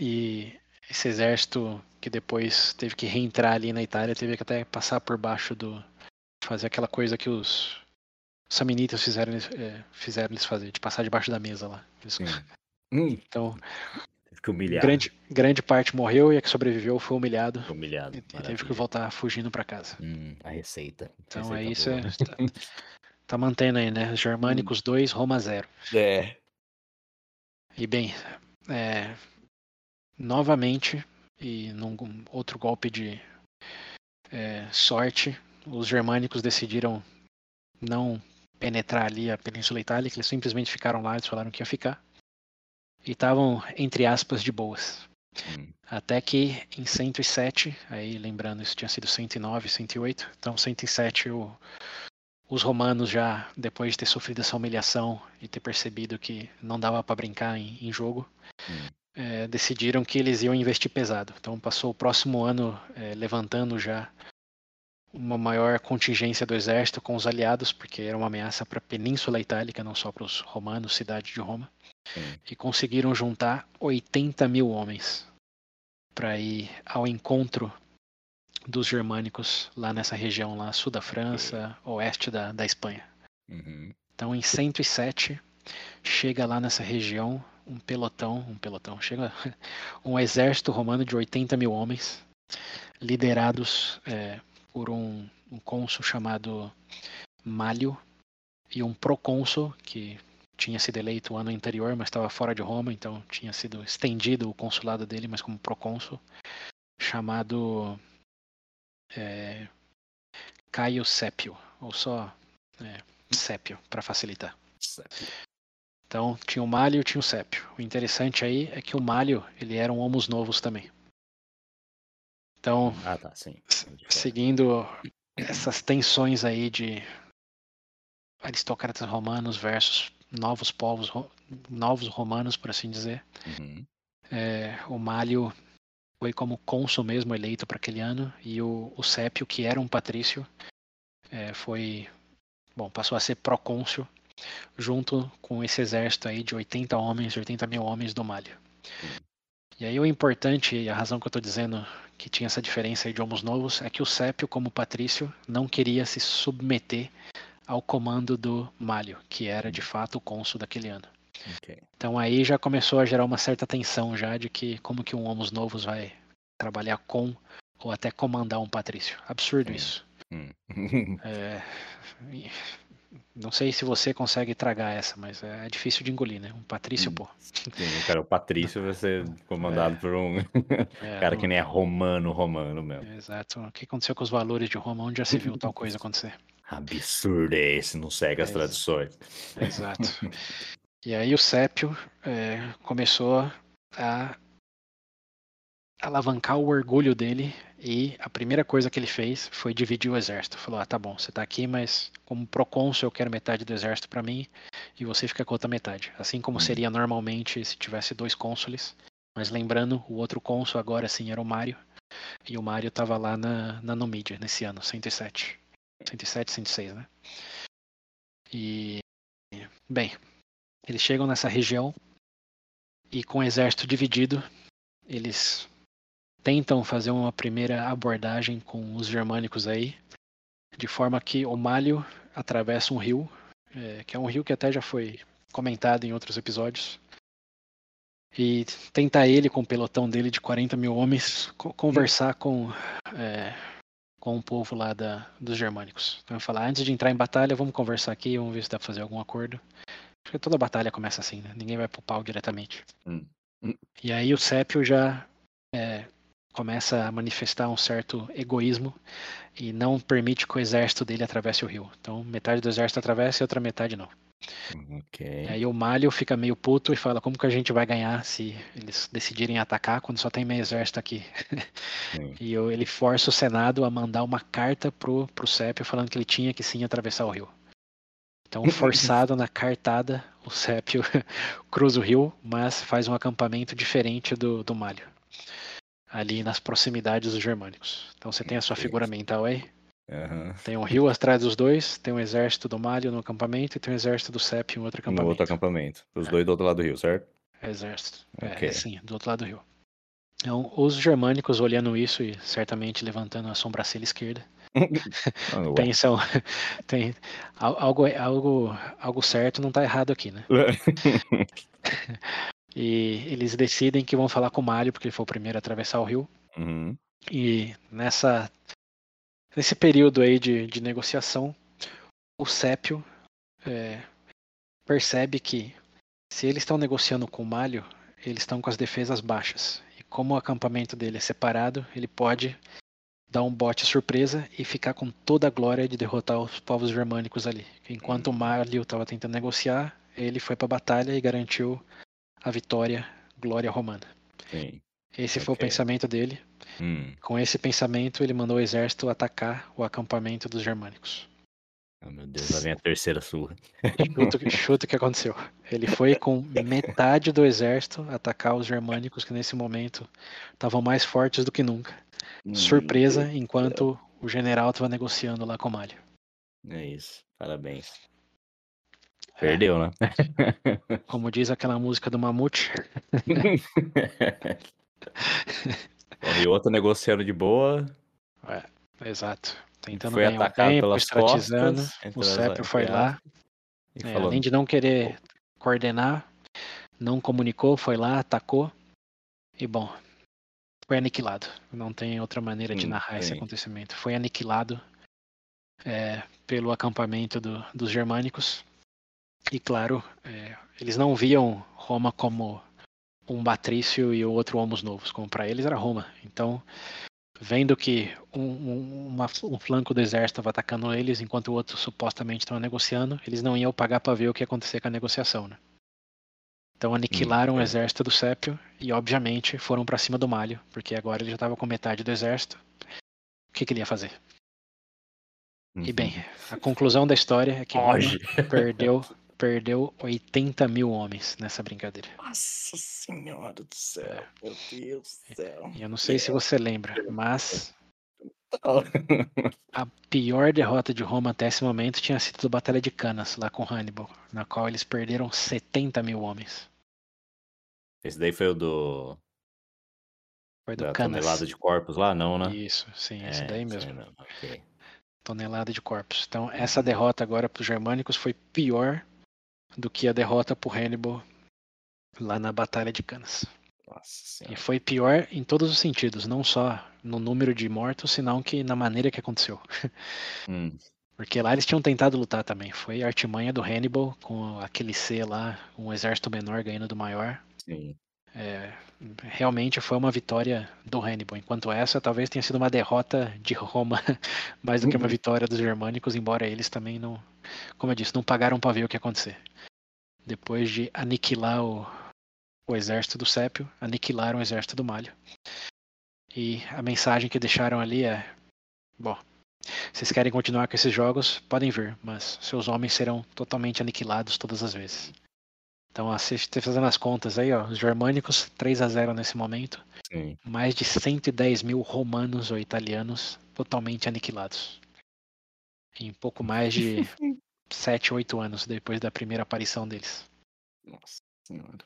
Speaker 2: e esse exército que depois teve que reentrar ali na Itália, teve que até passar por baixo do. fazer aquela coisa que os samnitas fizeram, eles- é, fizeram eles fazer, de passar debaixo da mesa lá. Eles-.
Speaker 1: Hum.
Speaker 2: Então,
Speaker 1: humilhar.
Speaker 2: grande, grande parte morreu e a que sobreviveu foi humilhado
Speaker 1: Humilhado.
Speaker 2: e, e teve que voltar fugindo para casa.
Speaker 1: Hum, a receita.
Speaker 2: Então
Speaker 1: Receita
Speaker 2: é isso, é, tá, tá mantendo aí, né? Germânicos 2, Roma 0.
Speaker 1: É.
Speaker 2: E bem, é, novamente, e num outro golpe de é, sorte, os germânicos decidiram não penetrar ali a Península Itálica, eles simplesmente ficaram lá, eles falaram que ia ficar. E estavam, entre aspas, de boas.
Speaker 1: Hum.
Speaker 2: Até que em 107, aí lembrando, isso tinha sido 109, 108, então 107 o, os romanos já, depois de ter sofrido essa humilhação e ter percebido que não dava para brincar em, em jogo,
Speaker 1: Hum.
Speaker 2: é, decidiram que eles iam investir pesado. Então passou o próximo ano é, levantando já uma maior contingência do exército com os aliados, porque era uma ameaça para a Península Itálica, não só para os romanos, cidade de Roma,
Speaker 1: Sim.
Speaker 2: e conseguiram juntar 80 mil homens para ir ao encontro dos germânicos lá nessa região lá, sul da França, oeste da, da Espanha.
Speaker 1: Uhum.
Speaker 2: Então, em 107, chega lá nessa região um pelotão, um pelotão, chega um exército romano de 80 mil homens, liderados é, por um, um cônsul chamado Malio e um procônsul que tinha sido eleito o ano anterior, mas estava fora de Roma, então tinha sido estendido o consulado dele, mas como procônsul, chamado é, Caio Sépio, ou só é, Sépio, para facilitar. Então tinha o Malio e tinha o Sépio. O interessante aí é que o Malio ele era um Homos Novos também. Então,
Speaker 1: Ah, tá,
Speaker 2: seguindo essas tensões aí de aristocratas romanos versus novos povos, novos romanos, por assim dizer.
Speaker 1: Uhum.
Speaker 2: É, o Malio foi como cônsul mesmo eleito para aquele ano e o, o Sépio, que era um patrício, é, foi bom passou a ser procônsul junto com esse exército aí de 80 homens, 80 mil homens do Malio. E aí o importante e a razão que eu estou dizendo que tinha essa diferença aí de homos novos é que o Sépio, como patrício, não queria se submeter ao comando do Malio, que era de fato o cônsul daquele ano.
Speaker 1: Ok.
Speaker 2: Então aí já começou a gerar uma certa tensão já de que como que um Homos Novos vai trabalhar com ou até comandar um patrício. Absurdo isso.
Speaker 1: Hum.
Speaker 2: É, Não sei se você consegue tragar essa, mas é difícil de engolir, né? Um patrício,
Speaker 1: Hum.
Speaker 2: pô.
Speaker 1: Sim, cara, o Patrício vai ser comandado por um
Speaker 2: É,
Speaker 1: cara
Speaker 2: não-
Speaker 1: que nem é romano, romano mesmo.
Speaker 2: Exato. O que aconteceu com os valores de Roma? Onde já se viu tal coisa acontecer?
Speaker 1: Absurdo é esse, não segue as
Speaker 2: É,
Speaker 1: tradições.
Speaker 2: Exato. E aí o Sépio é, começou a alavancar o orgulho dele e a primeira coisa que ele fez foi dividir o exército. Falou: "Ah, tá bom, você tá aqui, mas como procônsul eu quero metade do exército para mim e você fica com a outra metade". Assim como
Speaker 1: Hum.
Speaker 2: seria normalmente se tivesse dois cônsules. Mas lembrando, o outro cônsul agora sim era o Mário. E o Mário estava lá na, na Numídia nesse ano, 107. 107, 106, né? E. Bem, eles chegam nessa região e com o exército dividido, eles tentam fazer uma primeira abordagem com os germânicos aí, de forma que o Malio atravessa um rio, é, que é um rio que até já foi comentado em outros episódios, e tenta ele, com o pelotão dele de 40 mil homens, co- conversar com, é, com o povo lá da, dos germânicos. Então falar, antes de entrar em batalha, vamos conversar aqui, vamos ver se dá pra fazer algum acordo. Acho que toda batalha começa assim, né? Ninguém vai pro pau diretamente.
Speaker 1: Hum.
Speaker 2: E aí o Sépio já é, começa a manifestar um certo egoísmo e não permite que o exército dele atravesse o rio. Então metade do exército atravessa e outra metade não.
Speaker 1: Ok.
Speaker 2: E aí o Malio fica meio puto e fala como que a gente vai ganhar se eles decidirem atacar quando só tem meio exército aqui. E eu- ele força o Senado a mandar uma carta pro, pro Sépio falando que ele tinha que sim atravessar o rio. Então, forçado na cartada, o Sépio cruza o rio, mas faz um acampamento diferente do, do Malio. Ali nas proximidades dos germânicos. Então você tem a sua figura mental aí.
Speaker 1: Aham.
Speaker 2: Tem um rio atrás dos dois, tem um exército do Malio no acampamento e tem um exército do Sépio em outro
Speaker 1: No
Speaker 2: acampamento.
Speaker 1: outro acampamento. Os dois do outro lado do rio, certo?
Speaker 2: Exército.
Speaker 1: Ok.
Speaker 2: É, sim, do outro lado do rio. Então, os germânicos olhando isso e certamente levantando a sobrancelha esquerda,
Speaker 1: Ah,
Speaker 2: pensam, tem al- algo, algo, algo certo não está errado aqui, né? E eles decidem que vão falar com o Mário, porque ele foi o primeiro a atravessar o rio.
Speaker 1: Uhum.
Speaker 2: E nessa nesse período aí de, de negociação, o Sépio é, percebe que se eles estão negociando com o Malho, eles estão com as defesas baixas. E como o acampamento dele é separado, ele pode dar um bote surpresa e ficar com toda a glória de derrotar os povos germânicos ali. Enquanto o Malho estava tentando negociar, ele foi para a batalha e garantiu a vitória, glória romana.
Speaker 1: Sim.
Speaker 2: Esse foi o pensamento dele.
Speaker 1: Hum.
Speaker 2: Com esse pensamento, ele mandou o exército atacar o acampamento dos germânicos.
Speaker 1: Oh, meu Deus, lá vem a terceira surra.
Speaker 2: Chuta, chuta o que aconteceu. Ele foi com metade do exército atacar os germânicos que nesse momento estavam mais fortes do que nunca. Surpresa, enquanto o general estava negociando lá com o Malho.
Speaker 1: É isso, parabéns. Perdeu, né?
Speaker 2: Como diz aquela música do Mamute.
Speaker 1: e outro negociando de boa.
Speaker 2: É, exato. Tentando
Speaker 1: Foi
Speaker 2: ganhar um
Speaker 1: atacado
Speaker 2: tempo,
Speaker 1: pelas
Speaker 2: estratizando.
Speaker 1: costas,
Speaker 2: O Sépio foi lá.
Speaker 1: E
Speaker 2: É, além de não querer coordenar, não comunicou, foi lá, atacou. E bom, foi aniquilado. Não tem outra maneira de
Speaker 1: Sim,
Speaker 2: narrar esse acontecimento. Foi aniquilado é, pelo acampamento do- dos germânicos. E claro, é, eles não viam Roma como um Batrício e o outro Homos Novos, como para eles era Roma. Então, vendo que um, um- uma- um flanco do exército estava atacando eles, enquanto o outro supostamente estava negociando, eles não iam pagar para ver o que ia acontecer com a negociação, né? Então aniquilaram o
Speaker 1: é.
Speaker 2: exército do Sépio e, obviamente, foram para cima do Malho, porque agora ele já estava com metade do exército. O que, que ele ia fazer?
Speaker 1: Uhum.
Speaker 2: E bem, a conclusão da história é que Roma perdeu, perdeu 80 mil homens nessa brincadeira.
Speaker 1: Nossa senhora do céu, meu Deus do céu.
Speaker 2: E eu não sei se você lembra, mas a pior derrota de Roma até esse momento tinha sido a Batalha de Canas, lá com Hannibal, na qual eles perderam 70 mil homens.
Speaker 1: Esse daí foi o do
Speaker 2: Foi do
Speaker 1: da
Speaker 2: Canas.
Speaker 1: tonelada de corpos lá, não, né?
Speaker 2: Isso, sim, esse
Speaker 1: É,
Speaker 2: daí
Speaker 1: isso
Speaker 2: mesmo.
Speaker 1: ok.
Speaker 2: Tonelada de corpos. Então, essa derrota agora para os germânicos foi pior do que a derrota para Hannibal lá na Batalha de Canas.
Speaker 1: Nossa
Speaker 2: E foi pior em todos os sentidos, não só no número de mortos, senão que na maneira que aconteceu.
Speaker 1: Hum,
Speaker 2: Porque lá eles tinham tentado lutar também. Foi a artimanha do Hannibal, com aquele C lá, um exército menor ganhando do maior.
Speaker 1: sim.
Speaker 2: É, realmente foi uma vitória do Hannibal, enquanto essa talvez tenha sido uma derrota de Roma, mais do que uma
Speaker 1: Uhum.
Speaker 2: vitória dos germânicos, embora eles também não, como eu disse, não pagaram para ver o que ia acontecer. Depois de aniquilar o, o exército do Sépio, aniquilaram o exército do Malho. E a mensagem que deixaram ali é: bom, vocês querem continuar com esses jogos, podem vir, mas seus homens serão totalmente aniquilados todas as vezes. Então, assiste fazendo as contas aí, ó, os germânicos 3 a 0 nesse momento,
Speaker 1: Sim.
Speaker 2: mais de 110 mil romanos ou italianos totalmente aniquilados. Em pouco mais de 7, 8 anos depois da primeira aparição deles.
Speaker 1: Nossa senhora.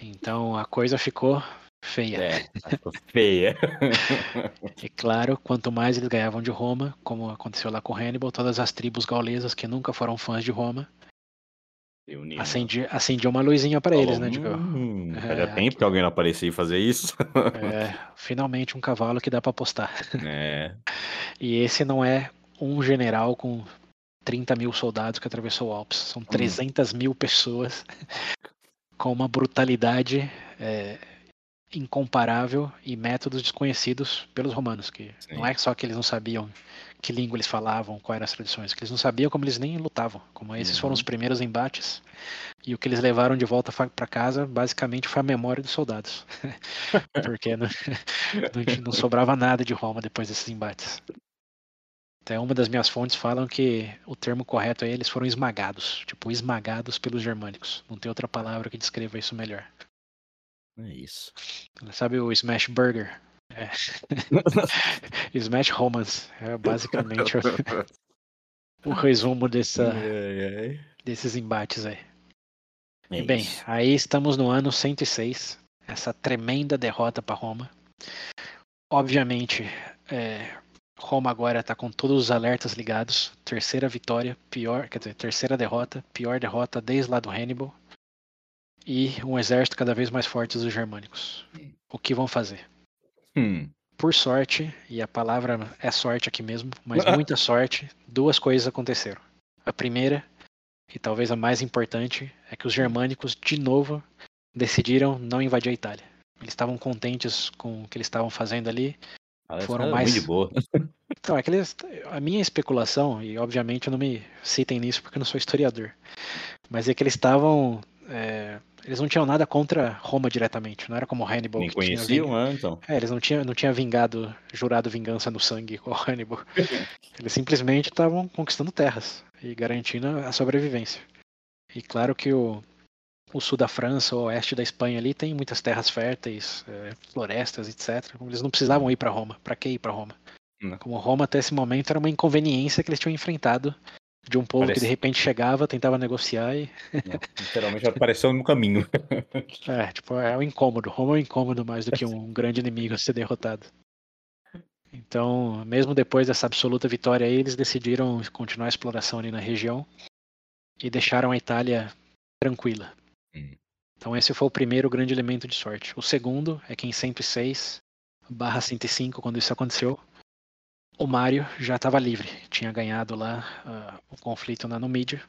Speaker 2: Então a coisa ficou feia.
Speaker 1: É, ficou feia.
Speaker 2: E claro, quanto mais eles ganhavam de Roma, como aconteceu lá com Hannibal, todas as tribos gaulesas que nunca foram fãs de Roma,
Speaker 1: Nino
Speaker 2: acendia, uma luzinha para eles, né? Tipo,
Speaker 1: Hum,
Speaker 2: é,
Speaker 1: tempo que alguém não aparecia e fazer isso.
Speaker 2: é, finalmente um cavalo que dá para apostar.
Speaker 1: É.
Speaker 2: E esse não é um general com 30 mil soldados que atravessou o Alpes. São 300 mil pessoas com uma brutalidade é, incomparável e métodos desconhecidos pelos romanos. Que
Speaker 1: Sim.
Speaker 2: não é só que eles não sabiam que língua eles falavam, quais eram as tradições, que eles não sabiam como eles nem lutavam. Como esses foram
Speaker 1: Uhum.
Speaker 2: os primeiros embates. E o que eles levaram de volta para casa, basicamente, foi a memória dos soldados. Porque não, não, não sobrava nada de Roma depois desses embates. Até uma das minhas fontes falam que o termo correto aí, eles foram esmagados. Tipo, esmagados pelos germânicos. Não tem outra palavra que descreva isso melhor.
Speaker 1: É isso.
Speaker 2: Sabe o Smash Burger? É. Smash Romans. É basicamente o, o resumo dessa,
Speaker 1: Ai, ai.
Speaker 2: desses embates aí.
Speaker 1: É
Speaker 2: E bem,
Speaker 1: isso.
Speaker 2: aí estamos no ano 106, essa tremenda derrota para Roma. Obviamente, é, Roma agora está com todos os alertas ligados. Terceira vitória, pior, quer dizer, terceira derrota, pior derrota desde lá do Hannibal. E um exército cada vez mais forte dos germânicos. O que vão fazer?
Speaker 1: Hum,
Speaker 2: Por sorte, e a palavra é sorte aqui mesmo, mas muita sorte, duas coisas aconteceram. A primeira, e talvez a mais importante, é que os germânicos, de novo, decidiram não invadir a Itália. Eles estavam contentes com o que eles estavam fazendo ali. Foram mais-
Speaker 1: muito de boa.
Speaker 2: Então, é que eles, a minha especulação, e obviamente eu não me citem nisso porque eu não sou historiador, mas é que eles estavam. é, eles não tinham nada contra Roma diretamente, não era como Hannibal.
Speaker 1: Nem
Speaker 2: tinha
Speaker 1: conheciam, né? Então.
Speaker 2: É, eles não tinham, não tinham vingado, jurado vingança no sangue com o Hannibal. Eles simplesmente estavam conquistando terras. e garantindo a sobrevivência. E claro que o, o sul da França, o oeste da Espanha ali tem muitas terras férteis, é, florestas, etc. Eles não precisavam ir para Roma. Para que ir para Roma? Não. Como Roma até esse momento era uma inconveniência que eles tinham enfrentado de um povo Parece... que de repente chegava, tentava negociar e.
Speaker 1: Não, literalmente apareceu no caminho.
Speaker 2: é, tipo, é um incômodo. Roma é um incômodo mais do que um grande inimigo a ser derrotado. Então, mesmo depois dessa absoluta vitória aí, eles decidiram continuar a exploração ali na região e deixaram a Itália tranquila. Hum. Então esse foi o primeiro grande elemento de sorte. O segundo é que em 106 barra 105, quando isso aconteceu, o Mário já estava livre. Tinha ganhado lá uh, o conflito na Numídia.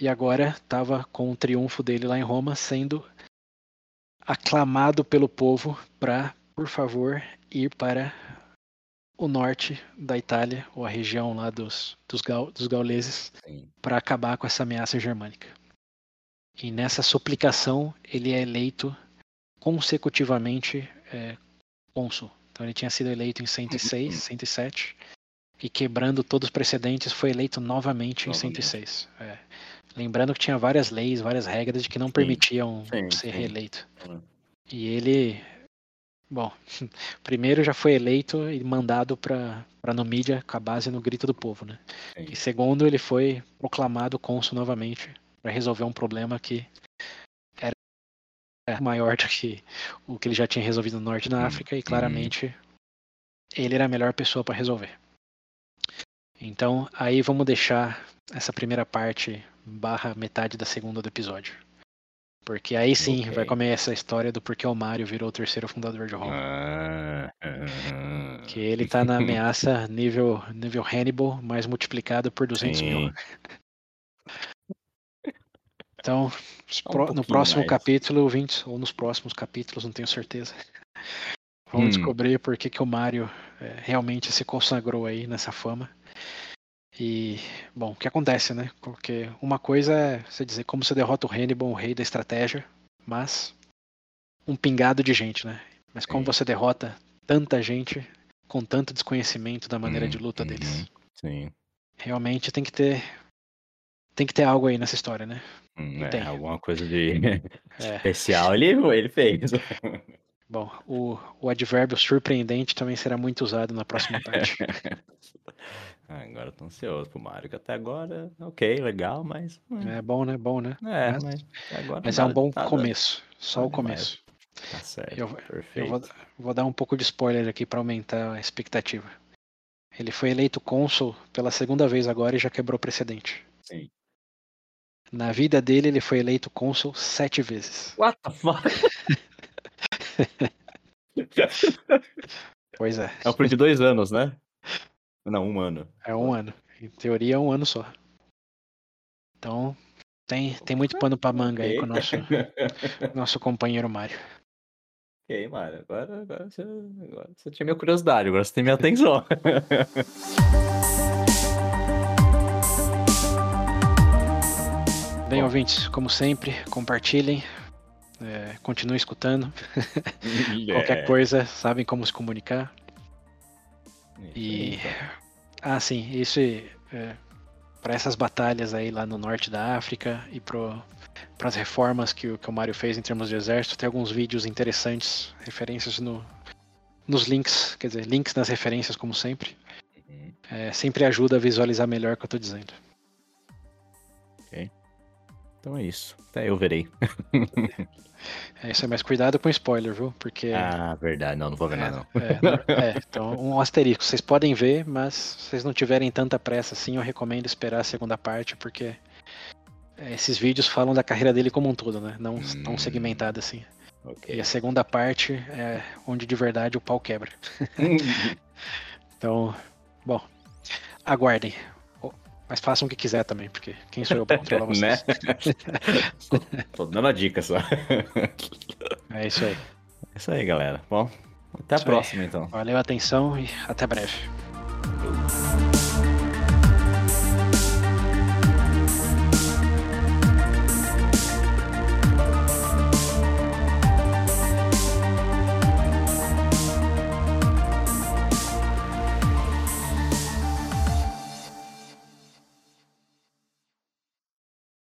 Speaker 2: E agora estava com o triunfo dele lá em Roma sendo aclamado pelo povo para, por favor, ir para o norte da Itália, ou a região lá dos, dos, gaul, dos gauleses, para acabar com essa ameaça germânica. E nessa suplicação ele é eleito consecutivamente é, cônsul. Então ele tinha sido eleito em 106, 107, e quebrando todos os precedentes foi eleito novamente, novamente. em 106. É. Lembrando que tinha várias leis, várias regras de que não permitiam sim, ser sim. reeleito. E ele Bom, primeiro já foi eleito e mandado para Numídia com a base no grito do povo, né? E segundo, ele foi proclamado cônsul novamente para resolver um problema que era maior do que o que ele já tinha resolvido no norte da hum, África e claramente ele era a melhor pessoa para resolver. Então, aí vamos deixar essa primeira parte barra metade da segunda do episódio. Porque aí sim okay. vai começar a história do porquê o Mario virou o terceiro fundador de Roma. Ah, ah, que ele tá na ameaça nível, nível Hannibal, mais multiplicado por 200 sim. mil. Então, um no próximo mais. capítulo, 20, ou nos próximos capítulos, não tenho certeza. Vamos hum. descobrir por que, que o Mario é, realmente se consagrou aí nessa fama. E, bom, o que acontece, né? Porque uma coisa é você dizer como você derrota o Hannibal, o rei da estratégia, mas um pingado de gente, né? Mas como Sim. você derrota tanta gente com tanto desconhecimento da maneira hum, de luta hum, deles.
Speaker 1: Sim.
Speaker 2: Realmente tem que ter tem que ter algo aí nessa história, né?
Speaker 1: Hum, é, alguma coisa de é. especial ele, ele fez.
Speaker 2: Bom, o, o advérbio surpreendente também será muito usado na próxima parte.
Speaker 1: Ah, agora tô ansioso pro Mario, que até agora, ok, legal, mas.
Speaker 2: Hum. É bom, né? Bom, né?
Speaker 1: É, mas, mas agora.
Speaker 2: Mas é um bom tá começo. Só o começo.
Speaker 1: Tá certo.
Speaker 2: Eu,
Speaker 1: perfeito.
Speaker 2: eu vou, vou, dar um pouco de spoiler aqui para aumentar a expectativa. Ele foi eleito cônsul pela segunda vez agora e já quebrou precedente.
Speaker 1: Sim.
Speaker 2: Na vida dele, ele foi eleito cônsul sete vezes.
Speaker 1: What the fuck?
Speaker 2: pois é.
Speaker 1: É um por de dois anos, né? Não, um ano.
Speaker 2: É um ano. Em teoria é um ano só. Então, tem, tem muito pano pra manga aí com o nosso, nosso companheiro Mário.
Speaker 1: Ok, Mário. Agora, agora, você, agora você tinha minha curiosidade, agora você tem minha atenção.
Speaker 2: Bem, Bom. ouvintes, como sempre, compartilhem, é, continuem escutando. Yeah. Qualquer coisa, sabem como se comunicar. E. Ah, sim, isso é, para essas batalhas aí lá no norte da África e para as reformas que o, que o Mário fez em termos de exército, tem alguns vídeos interessantes, referências no, nos links, quer dizer, links nas referências, como sempre. Uhum. É, sempre ajuda a visualizar melhor o que eu estou dizendo.
Speaker 1: Então é isso. Até eu verei.
Speaker 2: É isso aí, mas cuidado com spoiler, viu? Porque.
Speaker 1: Ah, verdade, não, não vou ver
Speaker 2: é,
Speaker 1: nada,
Speaker 2: não. É, é, então, um asterisco. Vocês podem ver, mas se vocês não tiverem tanta pressa assim, eu recomendo esperar a segunda parte, porque esses vídeos falam da carreira dele como um todo, né? Não hum, tão segmentada assim. Okay. E a segunda parte é onde de verdade o pau quebra. então, bom, aguardem. Mas façam o que quiser também, porque quem sou eu pra controlar vocês? né?
Speaker 1: Tô dando a dica só.
Speaker 2: É isso aí.
Speaker 1: É isso aí, galera. Bom, até a próxima aí. então.
Speaker 2: Valeu a atenção e até breve.